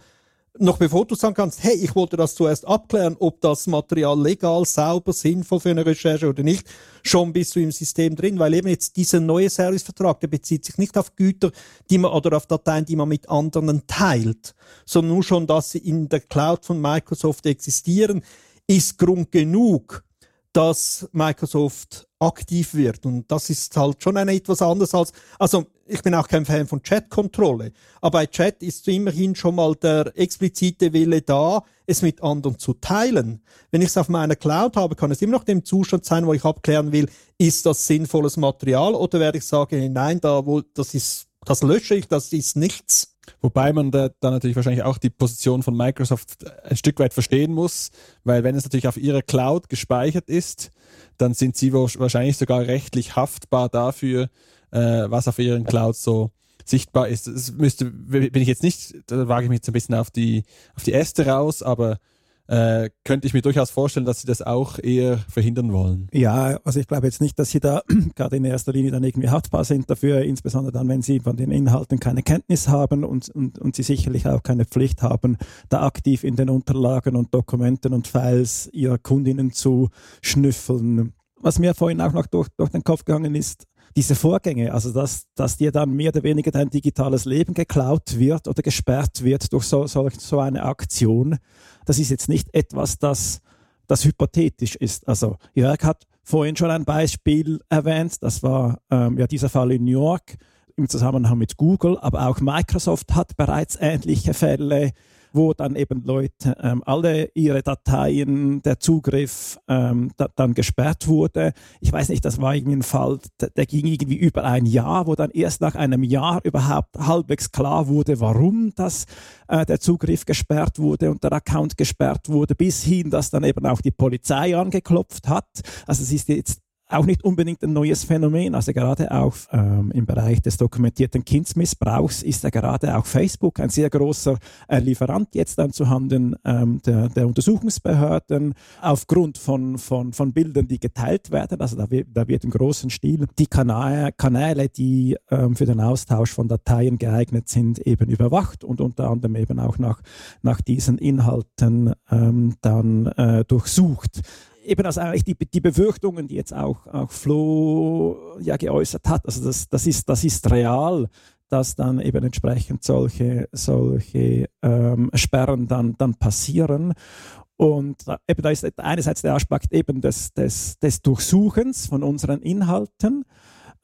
noch bevor du sagen kannst, hey, ich wollte das zuerst abklären, ob das Material legal, sauber, sinnvoll für eine Recherche oder nicht, schon bist du im System drin, weil eben jetzt dieser neue Servicevertrag, der bezieht sich nicht auf Güter, die man oder auf Dateien, die man mit anderen teilt, sondern nur schon, dass sie in der Cloud von Microsoft existieren, ist Grund genug, dass Microsoft aktiv wird. Und das ist halt schon eine etwas anderes als, also ich bin auch kein Fan von Chat-Kontrolle, aber bei Chat ist immerhin schon mal der explizite Wille da, es mit anderen zu teilen. Wenn ich es auf meiner Cloud habe, kann es immer noch dem Zustand sein, wo ich abklären will, ist das sinnvolles Material oder werde ich sagen, nein, da wo, das ist, das lösche ich, das ist nichts. Wobei man da dann natürlich wahrscheinlich auch die Position von Microsoft ein Stück weit verstehen muss, weil wenn es natürlich auf ihrer Cloud gespeichert ist, dann sind sie wahrscheinlich sogar rechtlich haftbar dafür, äh, was auf ihren Clouds so sichtbar ist. Das müsste, bin ich jetzt nicht, da wage ich mich jetzt ein bisschen auf die, auf die Äste raus, aber äh, könnte ich mir durchaus vorstellen, dass sie das auch eher verhindern wollen. Ja, also ich glaube jetzt nicht, dass sie da gerade in erster Linie dann irgendwie haftbar sind dafür, insbesondere dann, wenn sie von den Inhalten keine Kenntnis haben und, und, und sie sicherlich auch keine Pflicht haben, da aktiv in den Unterlagen und Dokumenten und Files ihrer Kundinnen zu schnüffeln. Was mir vorhin auch noch durch, durch den Kopf gegangen ist, diese Vorgänge, also dass, dass dir dann mehr oder weniger dein digitales Leben geklaut wird oder gesperrt wird durch so, so, so eine Aktion, das ist jetzt nicht etwas, das, das hypothetisch ist. Also Jörg hat vorhin schon ein Beispiel erwähnt, das war ähm, ja dieser Fall in New York im Zusammenhang mit Google, aber auch Microsoft hat bereits ähnliche Fälle wo dann eben Leute ähm, alle ihre Dateien, der Zugriff ähm, da, dann gesperrt wurde. Ich weiß nicht, das war irgendwie ein Fall, der, der, ging irgendwie über ein Jahr, wo dann erst nach einem Jahr überhaupt halbwegs klar wurde, warum das, äh, der Zugriff gesperrt wurde und der Account gesperrt wurde, bis hin, dass dann eben auch die Polizei angeklopft hat. Also es ist jetzt auch nicht unbedingt ein neues Phänomen. Also gerade auch ähm, im Bereich des dokumentierten Kindsmissbrauchs ist ja gerade auch Facebook ein sehr großer äh, Lieferant jetzt dann zuhanden ähm, der, der, Untersuchungsbehörden aufgrund von, von, von Bildern, die geteilt werden. Also da wird, da wird im großen Stil die Kanäle, Kanäle die ähm, für den Austausch von Dateien geeignet sind, eben überwacht und unter anderem eben auch nach, nach diesen Inhalten ähm, dann äh, durchsucht eben also eigentlich die, die Befürchtungen, die jetzt auch, auch Flo ja geäußert hat, also das, das, ist, das ist real, dass dann eben entsprechend solche, solche ähm, Sperren dann, dann passieren. Und da, eben da ist einerseits der Aspekt eben des, des, des Durchsuchens von unseren Inhalten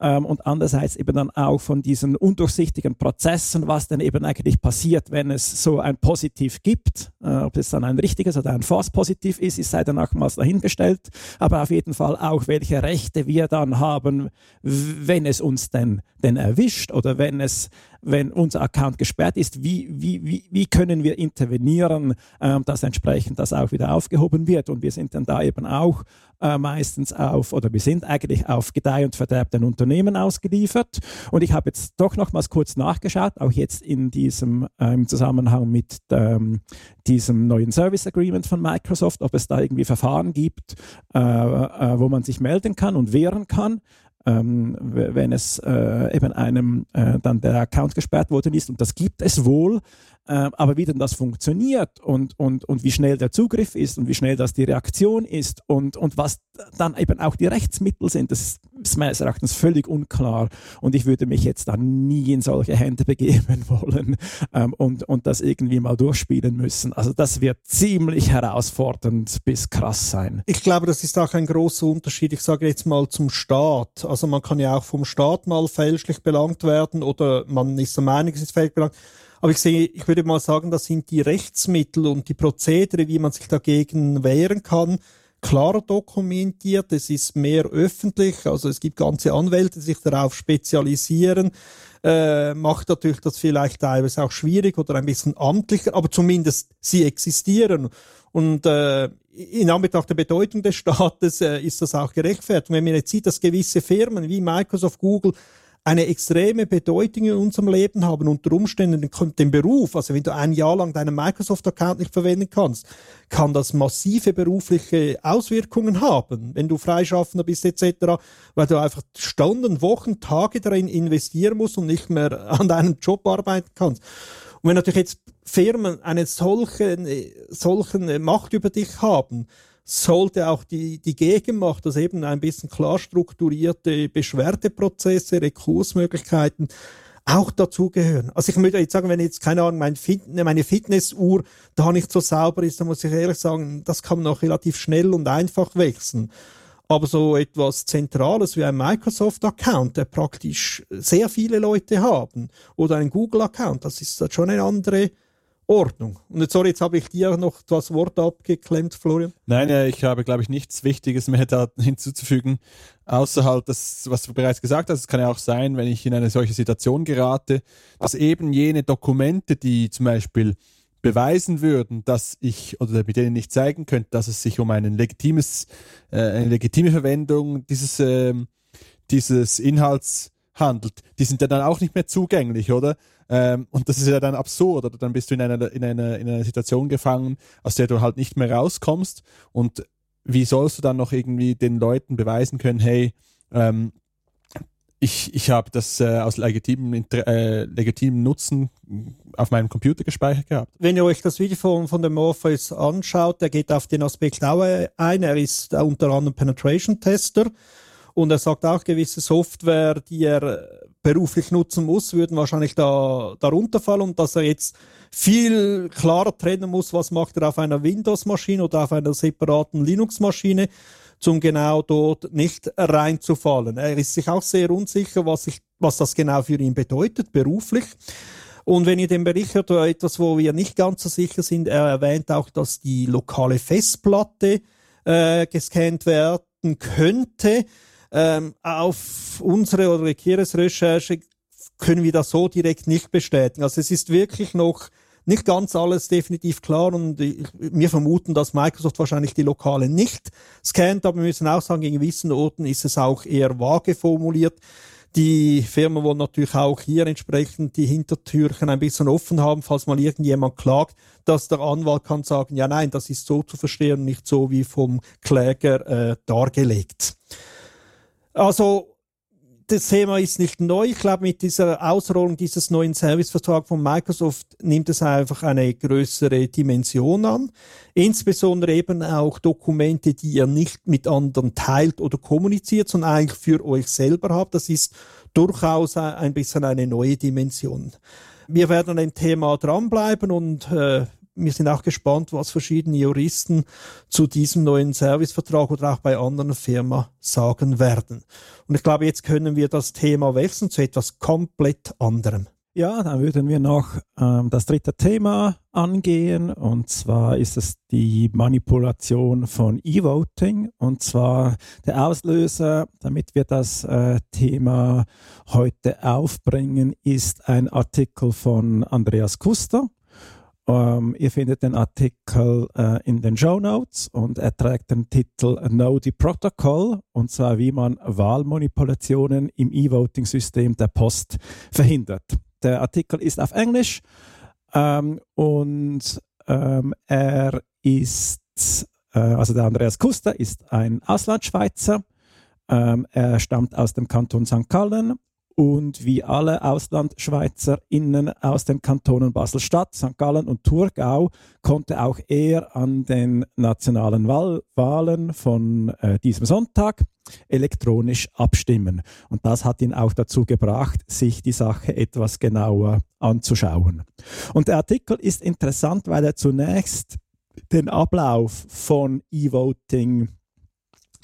ähm, und andererseits eben dann auch von diesen undurchsichtigen Prozessen, was denn eben eigentlich passiert, wenn es so ein Positiv gibt. Äh, ob es dann ein richtiges oder ein False-Positiv ist, ist sei dann auch mal dahingestellt. Aber auf jeden Fall auch, welche Rechte wir dann haben, wenn es uns denn, denn erwischt oder wenn es wenn unser Account gesperrt ist, wie, wie, wie, wie können wir intervenieren, ähm, dass entsprechend das auch wieder aufgehoben wird. Und wir sind dann da eben auch äh, meistens auf, oder wir sind eigentlich auf Gedeih und Verderb den Unternehmen ausgeliefert. Und ich habe jetzt doch nochmals kurz nachgeschaut, auch jetzt in diesem äh, im Zusammenhang mit ähm, diesem neuen Service Agreement von Microsoft, ob es da irgendwie Verfahren gibt, äh, äh wo man sich melden kann und wehren kann ähm, wenn es äh, eben einem äh, dann der Account gesperrt worden ist. Und das gibt es wohl. Äh, aber wie denn das funktioniert und, und, und wie schnell der Zugriff ist und wie schnell das die Reaktion ist und, und was dann eben auch die Rechtsmittel sind, das ist meines Erachtens völlig unklar und ich würde mich jetzt dann nie in solche Hände begeben wollen ähm, und, und das irgendwie mal durchspielen müssen. Also das wird ziemlich herausfordernd bis krass sein. Ich glaube, das ist auch ein großer Unterschied. Ich sage jetzt mal zum Staat. Also man kann ja auch vom Staat mal fälschlich belangt werden oder man ist der Meinung, es ist fälschlich belangt. Aber ich sehe, ich würde mal sagen, das sind die Rechtsmittel und die Prozedere, wie man sich dagegen wehren kann, klarer dokumentiert, es ist mehr öffentlich, also es gibt ganze Anwälte, die sich darauf spezialisieren, äh, macht natürlich das vielleicht teilweise auch schwierig oder ein bisschen amtlicher, aber zumindest sie existieren. Und äh, in Anbetracht der Bedeutung des Staates äh, ist das auch gerechtfertigt. Wenn man jetzt sieht, dass gewisse Firmen wie Microsoft, Google eine extreme Bedeutung in unserem Leben haben, unter Umständen den Beruf, also wenn du ein Jahr lang deinen Microsoft-Account nicht verwenden kannst, kann das massive berufliche Auswirkungen haben, wenn du Freischaffender bist etc., weil du einfach Stunden, Wochen, Tage darin investieren musst und nicht mehr an deinem Job arbeiten kannst. Und wenn natürlich jetzt Firmen eine solche, solchen Macht über dich haben, sollte auch die, die Gegenmacht, also eben ein bisschen klar strukturierte Beschwerdeprozesse, Rekursmöglichkeiten, auch dazugehören. Also ich würde jetzt sagen, wenn jetzt, keine Ahnung, mein Fit meine Fitnessuhr da nicht so sauber ist, dann muss ich ehrlich sagen, das kann man auch relativ schnell und einfach wechseln. Aber so etwas Zentrales wie ein Microsoft-Account, der praktisch sehr viele Leute haben, oder ein Google-Account, das ist schon eine andere Ordnung. Und jetzt, sorry, jetzt habe ich dir noch das Wort abgeklemmt, Florian. Nein, ich habe, glaube ich, nichts Wichtiges mehr da hinzuzufügen, außer halt das, was du bereits gesagt hast. Es kann ja auch sein, wenn ich in eine solche Situation gerate, dass eben jene Dokumente, die zum Beispiel beweisen würden, dass ich oder mit denen ich zeigen könnte, dass es sich um ein legitimes, äh, eine legitime Verwendung dieses, äh, dieses Inhalts handelt, die sind ja dann auch nicht mehr zugänglich, oder? Ähm, und das ist ja dann absurd, oder dann bist du in einer, in, einer, in einer Situation gefangen, aus der du halt nicht mehr rauskommst. Und wie sollst du dann noch irgendwie den Leuten beweisen können, hey, ähm, ich, ich habe das äh, aus legitimem, äh, legitimem Nutzen auf meinem Computer gespeichert gehabt. Wenn ihr euch das Video von, von dem Morpheus anschaut, der geht auf den Aspekt auch ein. Er ist unter anderem Penetration Tester und er sagt auch, gewisse Software, die er beruflich nutzen muss, würden wahrscheinlich da darunter fallen und dass er jetzt viel klarer trennen muss, was macht er auf einer Windows-Maschine oder auf einer separaten Linux-Maschine, zum genau dort nicht reinzufallen. Er ist sich auch sehr unsicher, was, ich, was das genau für ihn bedeutet, beruflich. Und wenn ihr den Bericht hört, etwas, wo wir nicht ganz so sicher sind, er erwähnt auch, dass die lokale Festplatte äh, gescannt werden könnte. Ähm, auf unsere oder Kires Recherche können wir das so direkt nicht bestätigen. Also es ist wirklich noch nicht ganz alles definitiv klar und wir vermuten, dass Microsoft wahrscheinlich die Lokale nicht scannt, aber wir müssen auch sagen, in gewissen Orten ist es auch eher vage formuliert. Die Firmen wollen natürlich auch hier entsprechend die Hintertürchen ein bisschen offen haben, falls mal irgendjemand klagt, dass der Anwalt kann sagen, ja nein, das ist so zu verstehen, nicht so wie vom Kläger äh, dargelegt. Also das Thema ist nicht neu. Ich glaube, mit dieser Ausrollung dieses neuen Servicevertrags von Microsoft nimmt es einfach eine größere Dimension an. Insbesondere eben auch Dokumente, die ihr nicht mit anderen teilt oder kommuniziert, sondern eigentlich für euch selber habt. Das ist durchaus ein bisschen eine neue Dimension. Wir werden an dem Thema dranbleiben und äh, wir sind auch gespannt, was verschiedene Juristen zu diesem neuen Servicevertrag oder auch bei anderen Firmen sagen werden. Und ich glaube, jetzt können wir das Thema wechseln zu etwas komplett anderem. Ja, dann würden wir noch ähm, das dritte Thema angehen und zwar ist es die Manipulation von E-Voting und zwar der Auslöser, damit wir das äh, Thema heute aufbringen, ist ein Artikel von Andreas Kuster um, ähm, ihr findet den Artikel äh, in den Show Notes und er trägt den Titel Know the Protocol und zwar wie man Wahlmanipulationen im E-Voting-System der Post verhindert. Der Artikel ist auf Englisch ähm, und ähm, er ist, äh, also der Andreas Kuster ist ein Auslandschweizer. Ähm, er stammt aus dem Kanton St. Gallen Und wie alle AuslandschweizerInnen aus den Kantonen Basel-Stadt, St. Gallen und Thurgau konnte auch er an den nationalen Wahl Wahlen von äh, diesem Sonntag elektronisch abstimmen. Und das hat ihn auch dazu gebracht, sich die Sache etwas genauer anzuschauen. Und der Artikel ist interessant, weil er zunächst den Ablauf von E-Voting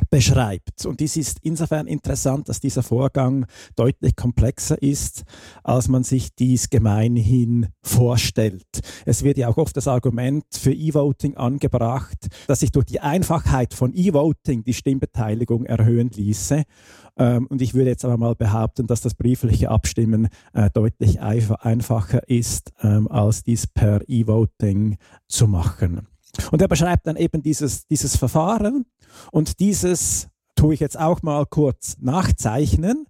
beschreibt. Und dies ist insofern interessant, dass dieser Vorgang deutlich komplexer ist, als man sich dies gemeinhin vorstellt. Es wird ja auch oft das Argument für E-Voting angebracht, dass sich durch die Einfachheit von E-Voting die Stimmbeteiligung erhöhen ließe. Ähm, und ich würde jetzt aber mal behaupten, dass das briefliche Abstimmen äh, deutlich einfacher ist, ähm, als dies per E-Voting zu machen. Und er beschreibt dann eben dieses, dieses Verfahren. Und dieses tue ich jetzt auch mal kurz nachzeichnen.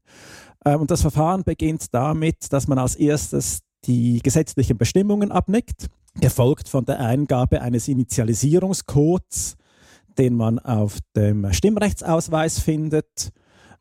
Ähm, und das Verfahren beginnt damit, dass man als erstes die gesetzlichen Bestimmungen abnickt, gefolgt von der Eingabe eines Initialisierungscodes, den man auf dem Stimmrechtsausweis findet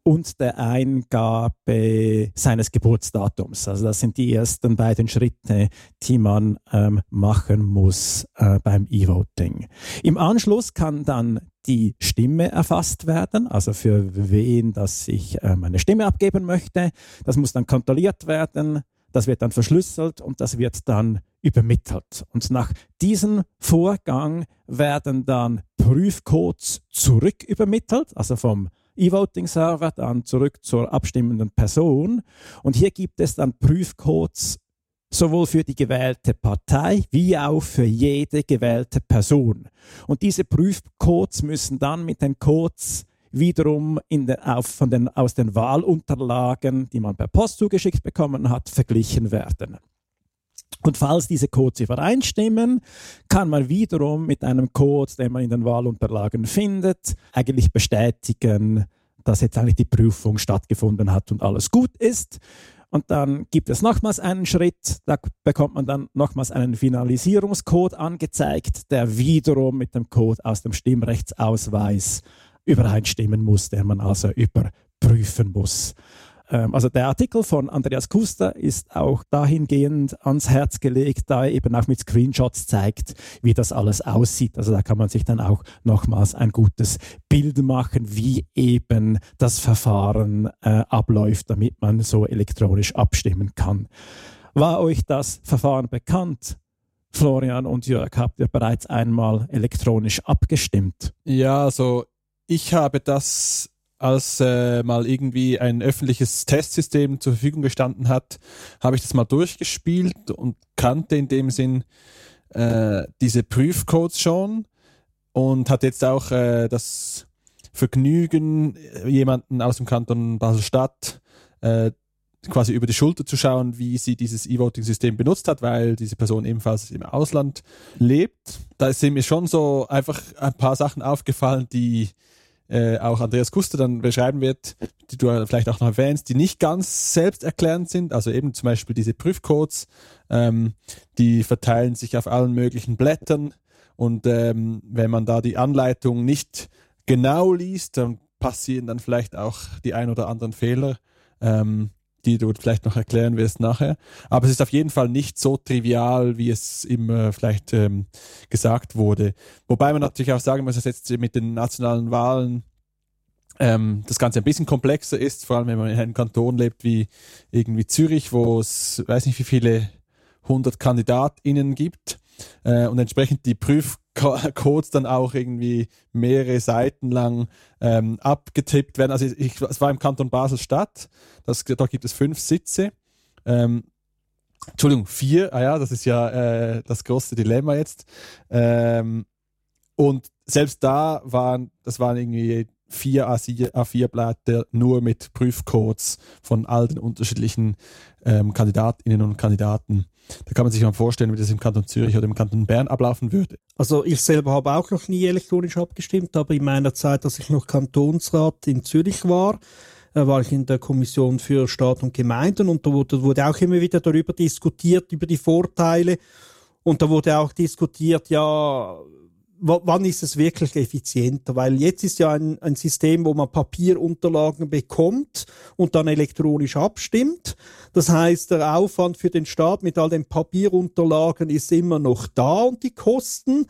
und der Eingabe seines Geburtsdatums. Also das sind die ersten beiden Schritte, die man ähm, machen muss äh, beim E-Voting. Im Anschluss kann dann die Stimme erfasst werden, also für wen, dass ich äh, meine Stimme abgeben möchte. Das muss dann kontrolliert werden, das wird dann verschlüsselt und das wird dann übermittelt. Und nach diesem Vorgang werden dann Prüfcodes zurückübermittelt, also vom E-Voting-Server, dann zurück zur abstimmenden Person. Und hier gibt es dann Prüfcodes sowohl für die gewählte Partei wie auch für jede gewählte Person. Und diese Prüfcodes müssen dann mit den Codes wiederum den, auf, von den, aus den Wahlunterlagen, die man per Post zugeschickt bekommen hat, verglichen werden. Und falls diese Codes übereinstimmen, kann man wiederum mit einem Code, den man in den Wahlunterlagen findet, eigentlich bestätigen, dass jetzt eigentlich die Prüfung stattgefunden hat und alles gut ist. Und dann gibt es nochmals einen Schritt, da bekommt man dann nochmals einen Finalisierungscode angezeigt, der wiederum mit dem Code aus dem Stimmrechtsausweis übereinstimmen muss, den man also überprüfen muss. Ähm, also der Artikel von Andreas Kuster ist auch dahingehend ans Herz gelegt, da er eben auch mit Screenshots zeigt, wie das alles aussieht. Also da kann man sich dann auch nochmals ein gutes Bild machen, wie eben das Verfahren äh, abläuft, damit man so elektronisch abstimmen kann. War euch das Verfahren bekannt? Florian und Jörg, habt ihr bereits einmal elektronisch abgestimmt? Ja, also ich habe das als äh, mal irgendwie ein öffentliches Testsystem zur Verfügung gestanden hat, habe ich das mal durchgespielt und kannte in dem Sinn äh, diese Prüfcodes schon und hatte jetzt auch äh, das Vergnügen, jemanden aus dem Kanton Basel-Stadt äh, quasi über die Schulter zu schauen, wie sie dieses E-Voting-System benutzt hat, weil diese Person ebenfalls im Ausland lebt. Da sind mir schon so einfach ein paar Sachen aufgefallen, die äh, auch Andreas Kuster dann beschreiben wird, die du vielleicht auch noch erwähnst, die nicht ganz selbsterklärend sind. Also eben zum Beispiel diese Prüfcodes, ähm, die verteilen sich auf allen möglichen Blättern. Und ähm, wenn man da die Anleitung nicht genau liest, dann passieren dann vielleicht auch die ein oder anderen Fehler. Ähm, die du vielleicht noch erklären wirst nachher. Aber es ist auf jeden Fall nicht so trivial, wie es immer vielleicht ähm, gesagt wurde. Wobei man natürlich auch sagen muss, dass jetzt mit den nationalen Wahlen ähm, das Ganze ein bisschen komplexer ist, vor allem wenn man in einem Kanton lebt wie irgendwie Zürich, wo es weiß nicht wie viele hundert KandidatInnen gibt äh, und entsprechend die Prüfcodes dann auch irgendwie mehrere Seiten lang ähm, abgetippt werden. Also ich, es war im Kanton Basel-Stadt, da gibt es fünf Sitze. Ähm, Entschuldigung, vier, ah ja, das ist ja äh, das große Dilemma jetzt. Ähm, und selbst da waren, das waren irgendwie vier A4-Blätter nur mit Prüfcodes von all den unterschiedlichen ähm, Kandidatinnen und Kandidaten. Da kann man sich mal vorstellen, wie das im Kanton Zürich oder im Kanton Bern ablaufen würde. Also ich selber habe auch noch nie elektronisch abgestimmt, aber in meiner Zeit, als ich noch Kantonsrat in Zürich war, äh, war ich in der Kommission für Staat und Gemeinden und da wurde, wurde auch immer wieder darüber diskutiert, über die Vorteile. Und da wurde auch diskutiert, ja, wann ist es wirklich effizienter? Weil jetzt ist ja ein, ein System, wo man Papierunterlagen bekommt und dann elektronisch abstimmt. Das heißt, der Aufwand für den Staat mit all den Papierunterlagen ist immer noch da und die Kosten.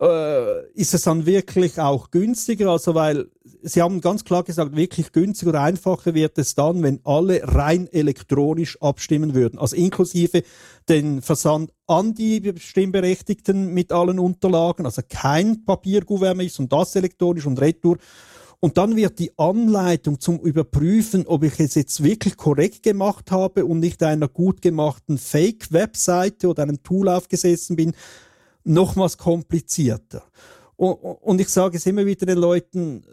Äh, ist es dann wirklich auch günstiger? Also, weil Sie haben ganz klar gesagt, wirklich günstiger oder einfacher wird es dann, wenn alle rein elektronisch abstimmen würden. Also inklusive den Versand an die Stimmberechtigten mit allen Unterlagen, also kein Papiergouverne ist und das elektronisch und retour. Und dann wird die Anleitung zum Überprüfen, ob ich es jetzt wirklich korrekt gemacht habe und nicht einer gut gemachten Fake-Webseite oder einem Tool aufgesessen bin, nochmals komplizierter. Und ich sage es immer wieder den Leuten,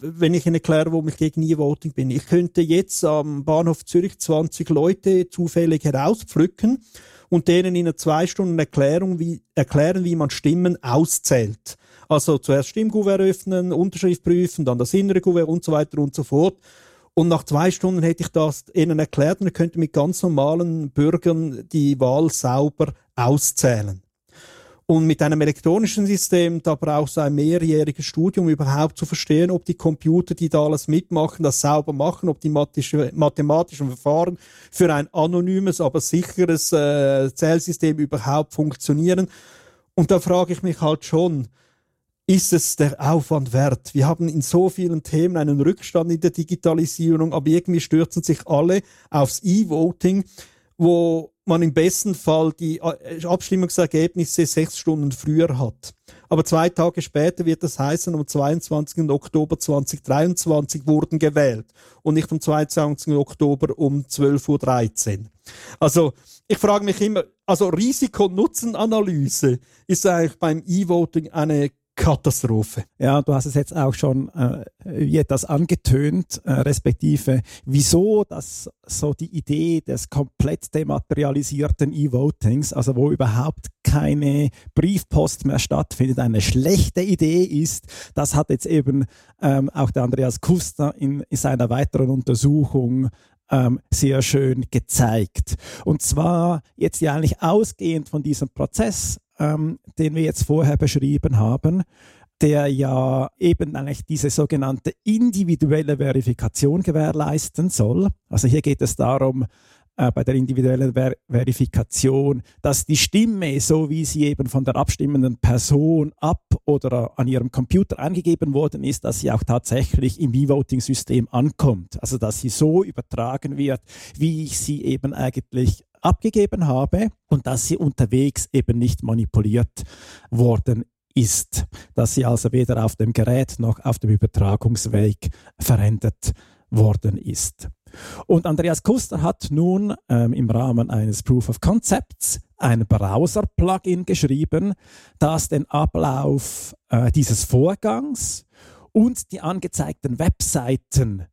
wenn ich ihnen erkläre, warum ich gegen E-Voting bin. Ich könnte jetzt am Bahnhof Zürich 20 Leute zufällig herauspflücken und denen in einer zwei Stunden Erklärung, wie, erklären, wie man Stimmen auszählt. Also zuerst Stimmgouvert öffnen, Unterschrift prüfen, dann das innere Gouvert und so weiter und so fort. Und nach zwei Stunden hätte ich das ihnen erklärt und ich könnte mit ganz normalen Bürgern die Wahl sauber auszählen. Und mit einem elektronischen System, da brauchst du ein mehrjähriges Studium, überhaupt zu verstehen, ob die Computer, die da alles mitmachen, das sauber machen, ob die mathematischen Verfahren für ein anonymes, aber sicheres äh, Zählsystem überhaupt funktionieren. Und da frage ich mich halt schon, ist es der Aufwand wert? Wir haben in so vielen Themen einen Rückstand in der Digitalisierung, aber irgendwie stürzen sich alle aufs E-Voting, wo man im besten Fall die äh, Abstimmungsergebnisse sechs Stunden früher hat. Aber zwei Tage später wird das heißen, am 22. Oktober 2023 wurden gewählt und nicht am 22. Oktober um 12.13 Uhr. Also ich frage mich immer, also Risiko-Nutzen-Analyse ist eigentlich beim E-Voting eine Katastrophe. Ja, du hast es jetzt auch schon äh, etwas angetönt, äh, respektive wieso das so die Idee des komplett dematerialisierten E-Votings, also wo überhaupt keine Briefpost mehr stattfindet, eine schlechte Idee ist. Das hat jetzt eben ähm, auch der Andreas Kuster in, in seiner weiteren Untersuchung ähm, sehr schön gezeigt. Und zwar jetzt ja eigentlich ausgehend von diesem Prozess ähm, den wir jetzt vorher beschrieben haben, der ja eben eigentlich diese sogenannte individuelle Verifikation gewährleisten soll. Also hier geht es darum, äh, bei der individuellen Ver Verifikation, dass die Stimme, so wie sie eben von der abstimmenden Person ab oder an ihrem Computer eingegeben worden ist, dass sie auch tatsächlich im E-Voting-System ankommt. Also dass sie so übertragen wird, wie ich sie eben eigentlich abgegeben habe und dass sie unterwegs eben nicht manipuliert worden ist, dass sie also weder auf dem Gerät noch auf dem Übertragungsweg verändert worden ist. Und Andreas Kuster hat nun ähm, im Rahmen eines Proof of Concepts ein Browser-Plugin geschrieben, das den Ablauf äh, dieses Vorgangs und die angezeigten Webseiten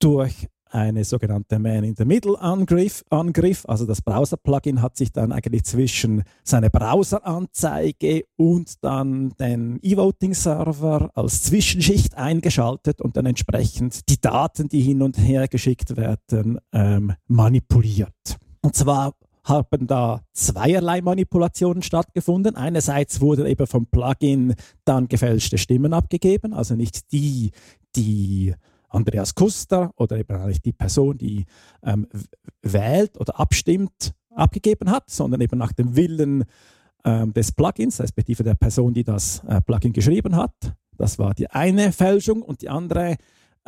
durch eine sogenannte Man-in-the-Middle-Angriff. Angriff. Also das Browser-Plugin hat sich dann eigentlich zwischen seiner Browser-Anzeige und dann den E-Voting-Server als Zwischenschicht eingeschaltet und dann entsprechend die Daten, die hin und her geschickt werden, ähm, manipuliert. Und zwar haben da zweierlei Manipulationen stattgefunden. Einerseits wurden eben vom Plugin dann gefälschte Stimmen abgegeben, also nicht die, die Andreas Kuster oder eben eigentlich die Person, die ähm, wählt oder abstimmt, abgegeben hat, sondern eben nach dem Willen ähm, des Plugins, respektive der Person, die das äh, Plugin geschrieben hat. Das war die eine Fälschung und die andere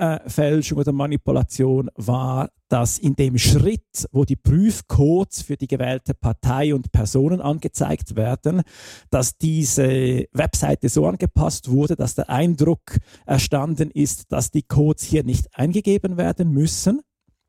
äh, Fälschung oder Manipulation war, dass in dem Schritt, wo die Prüfcodes für die gewählte Partei und Personen angezeigt werden, dass diese Webseite so angepasst wurde, dass der Eindruck erstanden ist, dass die Codes hier nicht eingegeben werden müssen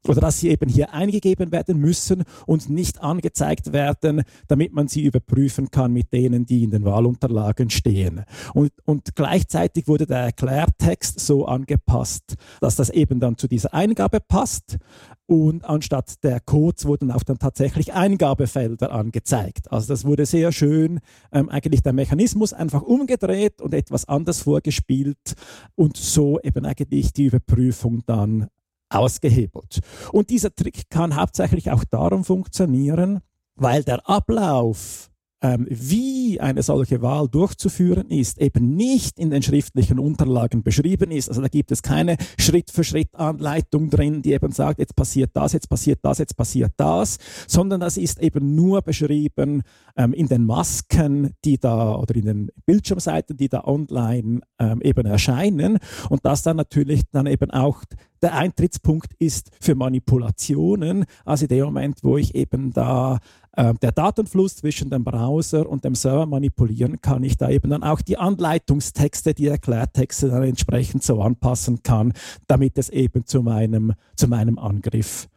oder dass sie eben hier eingegeben werden müssen und nicht angezeigt werden, damit man sie überprüfen kann mit denen, die in den Wahlunterlagen stehen. Und, und gleichzeitig wurde der Erklärtext so angepasst, dass das eben dann zu dieser Eingabe passt und anstatt der Codes wurden auch dann tatsächlich Eingabefelder angezeigt. Also das wurde sehr schön, ähm, eigentlich der Mechanismus einfach umgedreht und etwas anders vorgespielt und so eben eigentlich die Überprüfung dann ausgehebelt. Und dieser Trick kann hauptsächlich auch darum funktionieren, weil der Ablauf ähm, wie eine solche Wahl durchzuführen ist, eben nicht in den schriftlichen Unterlagen beschrieben ist. Also da gibt es keine Schritt-für-Schritt-Anleitung drin, die eben sagt, jetzt passiert das, jetzt passiert das, jetzt passiert das, sondern das ist eben nur beschrieben ähm, in den Masken, die da oder in den Bildschirmseiten, die da online ähm, eben erscheinen und das dann natürlich dann eben auch der Eintrittspunkt ist für Manipulationen, also dem Moment, wo ich eben da äh, der Datenfluss zwischen dem Browser und dem Server manipulieren kann, ich da eben dann auch die Anleitungstexte, die Erklärtexte dann entsprechend so anpassen kann, damit es eben zu meinem, zu meinem Angriff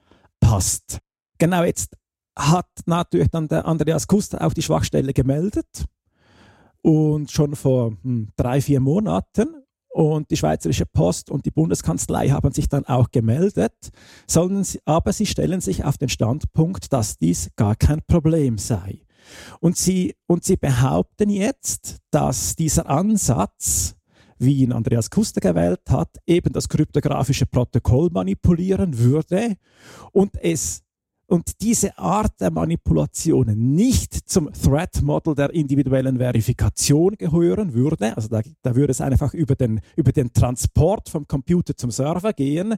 passt. Genau jetzt hat natürlich dann der Andreas Kuster auch die Schwachstelle gemeldet und schon vor hm, drei, vier Monaten und die Schweizerische Post und die Bundeskanzlei haben sich dann auch gemeldet, sie, aber sie stellen sich auf den Standpunkt, dass dies gar kein Problem sei. Und sie, und sie behaupten jetzt, dass dieser Ansatz, wie ihn Andreas Kuster gewählt hat, eben das kryptografische Protokoll manipulieren würde und es und diese Art der Manipulationen nicht zum Threat Model der individuellen Verifikation gehören würde, also da, da würde es einfach über den, über den Transport vom Computer zum Server gehen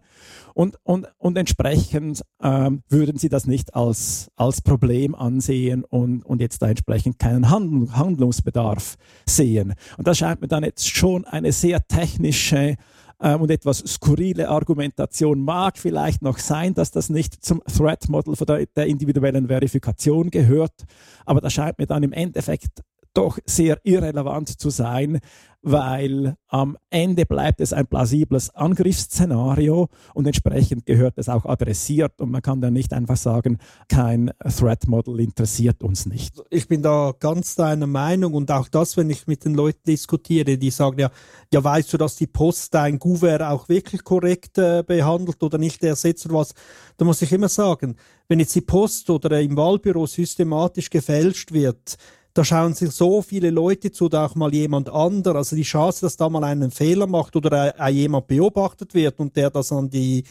und, und, und entsprechend ähm, würden sie das nicht als, als Problem ansehen und, und jetzt da entsprechend keinen Handlungsbedarf sehen. Und das scheint mir dann jetzt schon eine sehr technische ähm, und etwas skurrile Argumentation mag vielleicht noch sein, dass das nicht zum Threat Model der, der individuellen Verifikation gehört, aber das scheint mir dann im Endeffekt doch sehr irrelevant zu sein, weil am Ende bleibt es ein plausibles Angriffsszenario und entsprechend gehört es auch adressiert und man kann dann nicht einfach sagen, kein Threat Model interessiert uns nicht. Ich bin da ganz deiner Meinung und auch das, wenn ich mit den Leuten diskutiere, die sagen ja, ja weißt du, dass die Post dein Gouverneur auch wirklich korrekt äh, behandelt oder nicht ersetzt oder was, da muss ich immer sagen, wenn jetzt die Post oder im Wahlbüro systematisch gefälscht wird, da schauen sich so viele Leute zu, da auch mal jemand anderer. Also die Chance, dass da mal einen Fehler macht oder auch jemand beobachtet wird und der das an die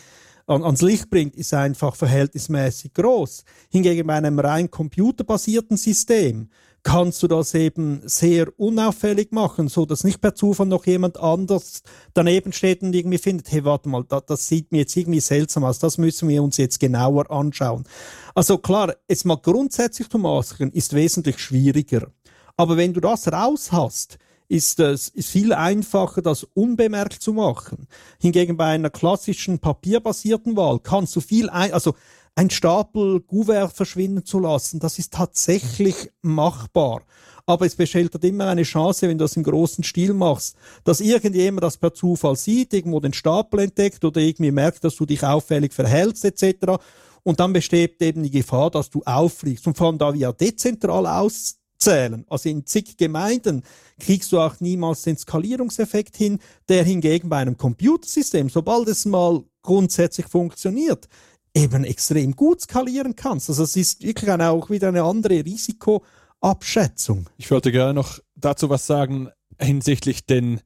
an, ans Licht bringt, ist einfach verhältnismäßig groß. Hingegen bei einem rein computerbasierten System kannst du das eben sehr unauffällig machen, so dass nicht per Zufall noch jemand anders daneben steht und irgendwie findet, hey, warte mal, das, das sieht mir jetzt irgendwie seltsam aus, das müssen wir uns jetzt genauer anschauen. Also klar, es mal grundsätzlich zu masken ist wesentlich schwieriger. Aber wenn du das raus hast, ist es ist viel einfacher, das unbemerkt zu machen. Hingegen bei einer klassischen papierbasierten Wahl kannst du viel, ein, also ein Stapel Gouvert verschwinden zu lassen, das ist tatsächlich machbar. Aber es besteht halt immer eine Chance, wenn du das im großen Stil machst, dass irgendjemand das per Zufall sieht, irgendwo den Stapel entdeckt oder irgendwie merkt, dass du dich auffällig verhältst etc. Und dann besteht eben die Gefahr, dass du auffliegst. Und vor allem da wir dezentral auszählen, also in zig Gemeinden, kriegst du auch niemals den Skalierungseffekt hin, der hingegen bei einem Computersystem, sobald es mal grundsätzlich funktioniert, eben extrem gut skalieren kannst. Also es ist wirklich eine, auch wieder eine andere Risikoabschätzung. Ich wollte gerne noch dazu was sagen hinsichtlich den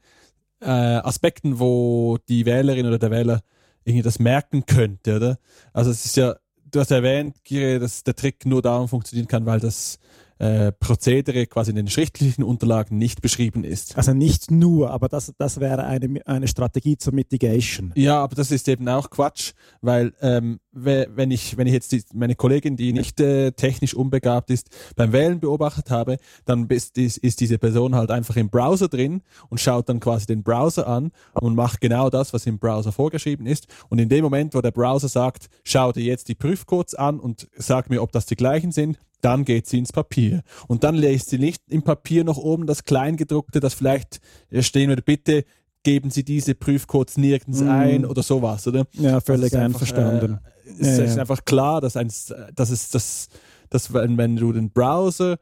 äh, Aspekten, wo die Wählerin oder der Wähler irgendwie das merken könnte, oder? Also es ist ja, du hast erwähnt, Gire, dass der Trick nur darum funktionieren kann, weil das äh, Prozedere quasi in den schriftlichen Unterlagen nicht beschrieben ist. Also nicht nur, aber das, das wäre eine, eine Strategie zur Mitigation. Ja, aber das ist eben auch Quatsch, weil ähm, wenn ich, wenn ich jetzt die, meine Kollegin, die nicht äh, technisch unbegabt ist, beim Wählen beobachtet habe, dann ist, ist, ist diese Person halt einfach im Browser drin und schaut dann quasi den Browser an und macht genau das, was im Browser vorgeschrieben ist. Und in dem Moment, wo der Browser sagt, schau dir jetzt die Prüfcodes an und sag mir, ob das die gleichen sind, dann geht sie ins Papier. Und dann lässt sie nicht im Papier noch oben das Kleingedruckte, das vielleicht stehen würde, bitte geben Sie diese Prüfcodes nirgends mm. ein oder sowas, oder? Ja, völlig einverstanden. Äh, es ja, ist ja. einfach klar, dass, ein, dass es das, dass wenn, wenn du den Browser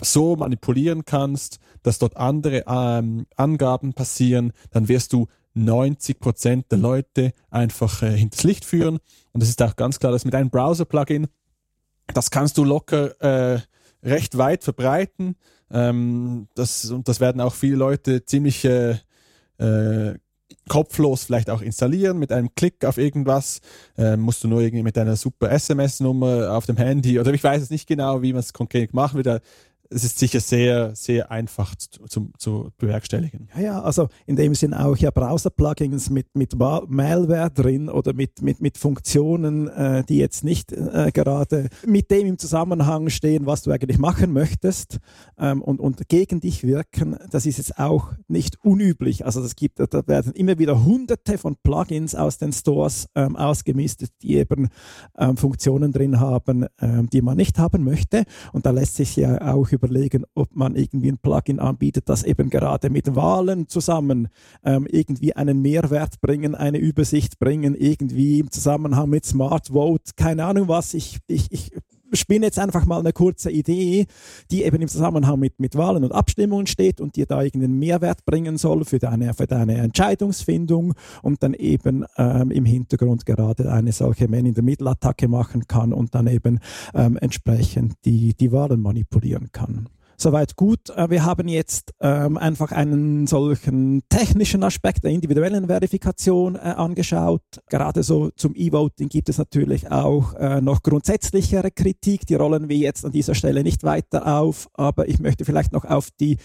so manipulieren kannst, dass dort andere ähm, Angaben passieren, dann wirst du 90 Prozent der Leute einfach äh, hinters Licht führen. Und es ist auch ganz klar, dass mit einem Browser-Plugin das kannst du locker äh, recht weit verbreiten. Ähm, das, und das werden auch viele Leute ziemlich äh, äh, kopflos vielleicht auch installieren mit einem Klick auf irgendwas. Äh, musst du nur irgendwie mit einer super SMS-Nummer auf dem Handy oder ich weiß es nicht genau, wie man es konkret machen will. Es ist sicher sehr, sehr einfach zu, zu, zu bewerkstelligen. Ja, ja, also in dem Sinn auch ja Browser-Plugins mit, mit Malware drin oder mit, mit, mit Funktionen, äh, die jetzt nicht äh, gerade mit dem im Zusammenhang stehen, was du eigentlich machen möchtest ähm, und, und gegen dich wirken. Das ist jetzt auch nicht unüblich. Also das gibt, da werden immer wieder hunderte von Plugins aus den Stores ähm, ausgemistet, die eben ähm, Funktionen drin haben, ähm, die man nicht haben möchte. Und da lässt sich ja auch überlegen, ob man irgendwie ein Plugin anbietet, das eben gerade mit Wahlen zusammen ähm, irgendwie einen Mehrwert bringen, eine Übersicht bringen, irgendwie im Zusammenhang mit Smart Vote, keine Ahnung was. Ich, ich, ich spinne jetzt einfach mal eine kurze Idee, die eben im Zusammenhang mit, mit Wahlen und Abstimmungen steht und dir da irgendeinen Mehrwert bringen soll für deine, für deine Entscheidungsfindung und dann eben ähm, im Hintergrund gerade eine solche Man-in-the-Middle-Attacke machen kann und dann eben ähm, entsprechend die, die Wahlen manipulieren kann. Soweit gut. Äh, wir haben jetzt ähm, einfach einen solchen technischen Aspekt der individuellen Verifikation äh, angeschaut. Gerade so zum E-Voting gibt es natürlich auch äh, noch grundsätzlichere Kritik. Die rollen wir jetzt an dieser Stelle nicht weiter auf, aber ich möchte vielleicht noch auf die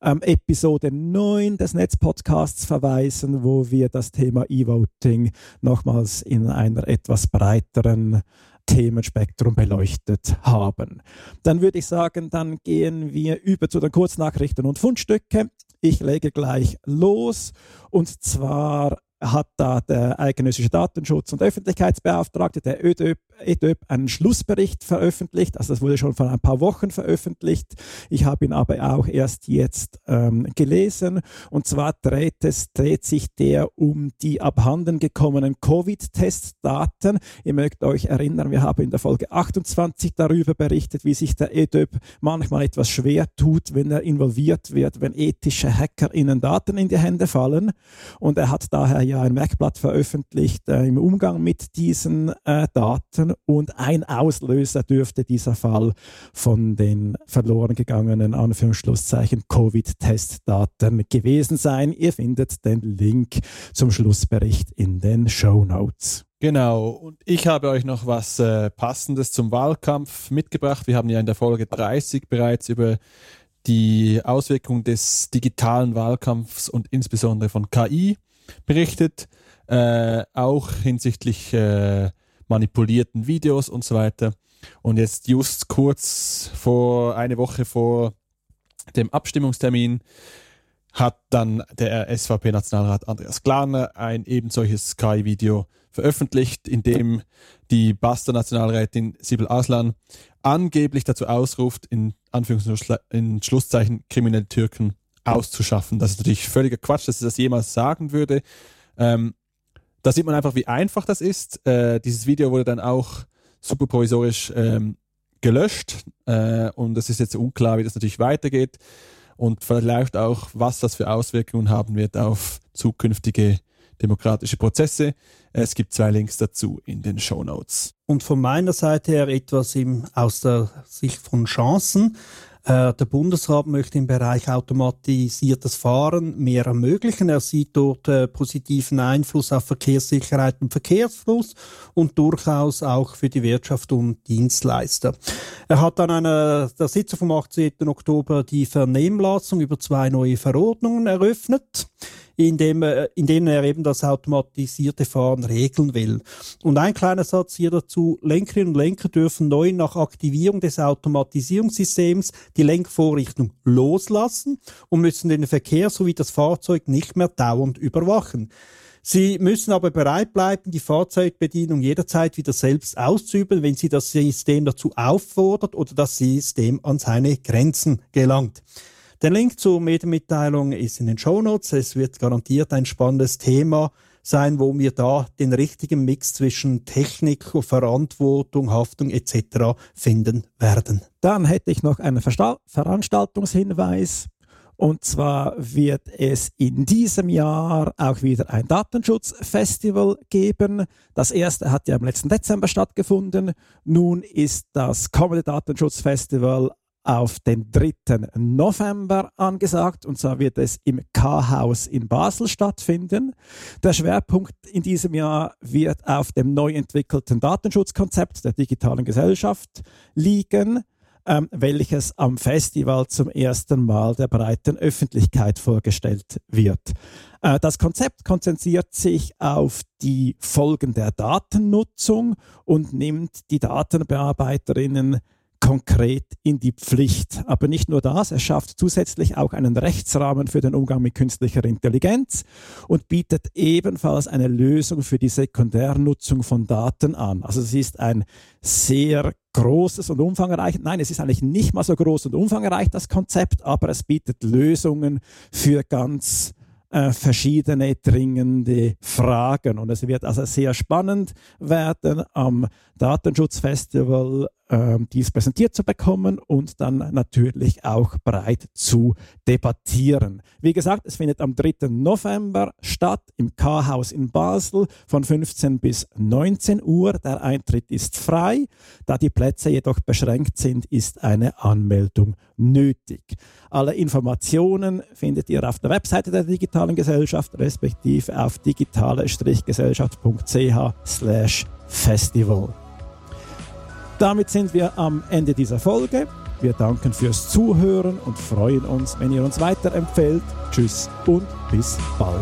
ähm, Episode 9 des Netzpodcasts verweisen, wo wir das Thema E-Voting nochmals in einer etwas breiteren Themenspektrum beleuchtet haben. Dann würde ich sagen, dann gehen wir über zu den Kurznachrichten und Fundstücke. Ich lege gleich los und zwar hat da der eidgenössische Datenschutz- und Öffentlichkeitsbeauftragte, der ÖDÖP, EDÖP, einen Schlussbericht veröffentlicht. Also das wurde schon vor ein paar Wochen veröffentlicht. Ich habe ihn aber auch erst jetzt ähm, gelesen. Und zwar dreht, es, dreht sich der um die abhanden gekommenen Covid-Testdaten. Ihr mögt euch erinnern, wir haben in der Folge 28 darüber berichtet, wie sich der EDÖP manchmal etwas schwer tut, wenn er involviert wird, wenn ethische Hacker ihnen Daten in die Hände fallen. Und er hat daher ja ein Merkblatt veröffentlicht äh, im Umgang mit diesen äh, Daten und ein Auslöser dürfte dieser Fall von den verloren gegangenen Anführungsschlusszeichen Covid-Testdaten gewesen sein. Ihr findet den Link zum Schlussbericht in den Show Notes. Genau, und ich habe euch noch was äh, Passendes zum Wahlkampf mitgebracht. Wir haben ja in der Folge 30 bereits über die Auswirkungen des digitalen Wahlkampfs und insbesondere von KI berichtet, äh, auch hinsichtlich äh, manipulierten Videos und so weiter. Und jetzt just kurz vor, eine Woche vor dem Abstimmungstermin hat dann der SVP-Nationalrat Andreas Glarner ein eben solches Sky-Video veröffentlicht, in dem die Basta-Nationalrätin Sibyl Aslan angeblich dazu ausruft, in Anführungszeichen kriminelle Türken auszuschaffen. Das ist natürlich völliger Quatsch, dass sie das jemals sagen würde. Ähm, da sieht man einfach, wie einfach das ist. Äh, dieses Video wurde dann auch super provisorisch ähm, gelöscht äh, und es ist jetzt unklar, wie das natürlich weitergeht und vielleicht auch, was das für Auswirkungen haben wird auf zukünftige demokratische Prozesse. Es gibt zwei Links dazu in den Show Notes. Und von meiner Seite her etwas im, aus der Sicht von Chancen. Äh, der Bundesrat möchte im Bereich automatisiertes Fahren mehr ermöglichen. Er sieht dort äh, positiven Einfluss auf Verkehrssicherheit und Verkehrsfluss und durchaus auch für die Wirtschaft und Dienstleister. Er hat dann einer der Sitzung vom 18. Oktober die Vernehmlassung über zwei neue Verordnungen eröffnet in, dem, äh, in denen er eben das automatisierte Fahren regeln will. Und ein kleiner Satz hier dazu. Lenkerinnen und Lenker dürfen neu nach Aktivierung des Automatisierungssystems die Lenkvorrichtung loslassen und müssen den Verkehr sowie das Fahrzeug nicht mehr dauernd überwachen. Sie müssen aber bereit bleiben, die Fahrzeugbedienung jederzeit wieder selbst auszuüben, wenn Sie das System dazu auffordert oder das System an seine Grenzen gelangt. Der Link zur Medienmitteilung ist in den Show Notes. Es wird garantiert ein spannendes Thema sein, wo wir da den richtigen Mix zwischen Technik, Verantwortung, Haftung etc. finden werden. Dann hätte ich noch einen Veranstaltungshinweis. Und zwar wird es in diesem Jahr auch wieder ein Datenschutzfestival geben. Das erste hat ja im letzten Dezember stattgefunden. Nun ist das kommende Datenschutzfestival auf den 3. November angesagt und zwar wird es im K-Haus in Basel stattfinden. Der Schwerpunkt in diesem Jahr wird auf dem neu entwickelten Datenschutzkonzept der digitalen Gesellschaft liegen. ähm, welches am Festival zum ersten Mal der breiten Öffentlichkeit vorgestellt wird. Äh, das Konzept konzentriert sich auf die Folgen der Datennutzung und nimmt die Datenbearbeiterinnen konkret in die Pflicht. Aber nicht nur das, es schafft zusätzlich auch einen Rechtsrahmen für den Umgang mit künstlicher Intelligenz und bietet ebenfalls eine Lösung für die Sekundärnutzung von Daten an. Also es ist ein sehr großes und umfangreiches, nein, es ist eigentlich nicht mal so groß und umfangreich, das Konzept, aber es bietet Lösungen für ganz äh, verschiedene dringende Fragen. Und es wird also sehr spannend werden am Datenschutzfestival äh, dies präsentiert zu bekommen und dann natürlich auch breit zu debattieren. Wie gesagt, es findet am 3. November statt im K-Haus in Basel von 15 bis 19 Uhr. Der Eintritt ist frei. Da die Plätze jedoch beschränkt sind, ist eine Anmeldung nötig. Alle Informationen findet ihr auf der Webseite der digitalen Gesellschaft respektive auf digitale-gesellschaft.ch festival. Damit sind wir am Ende dieser Folge. Wir danken fürs Zuhören und freuen uns, wenn ihr uns weiterempfehlt. Tschüss und bis bald.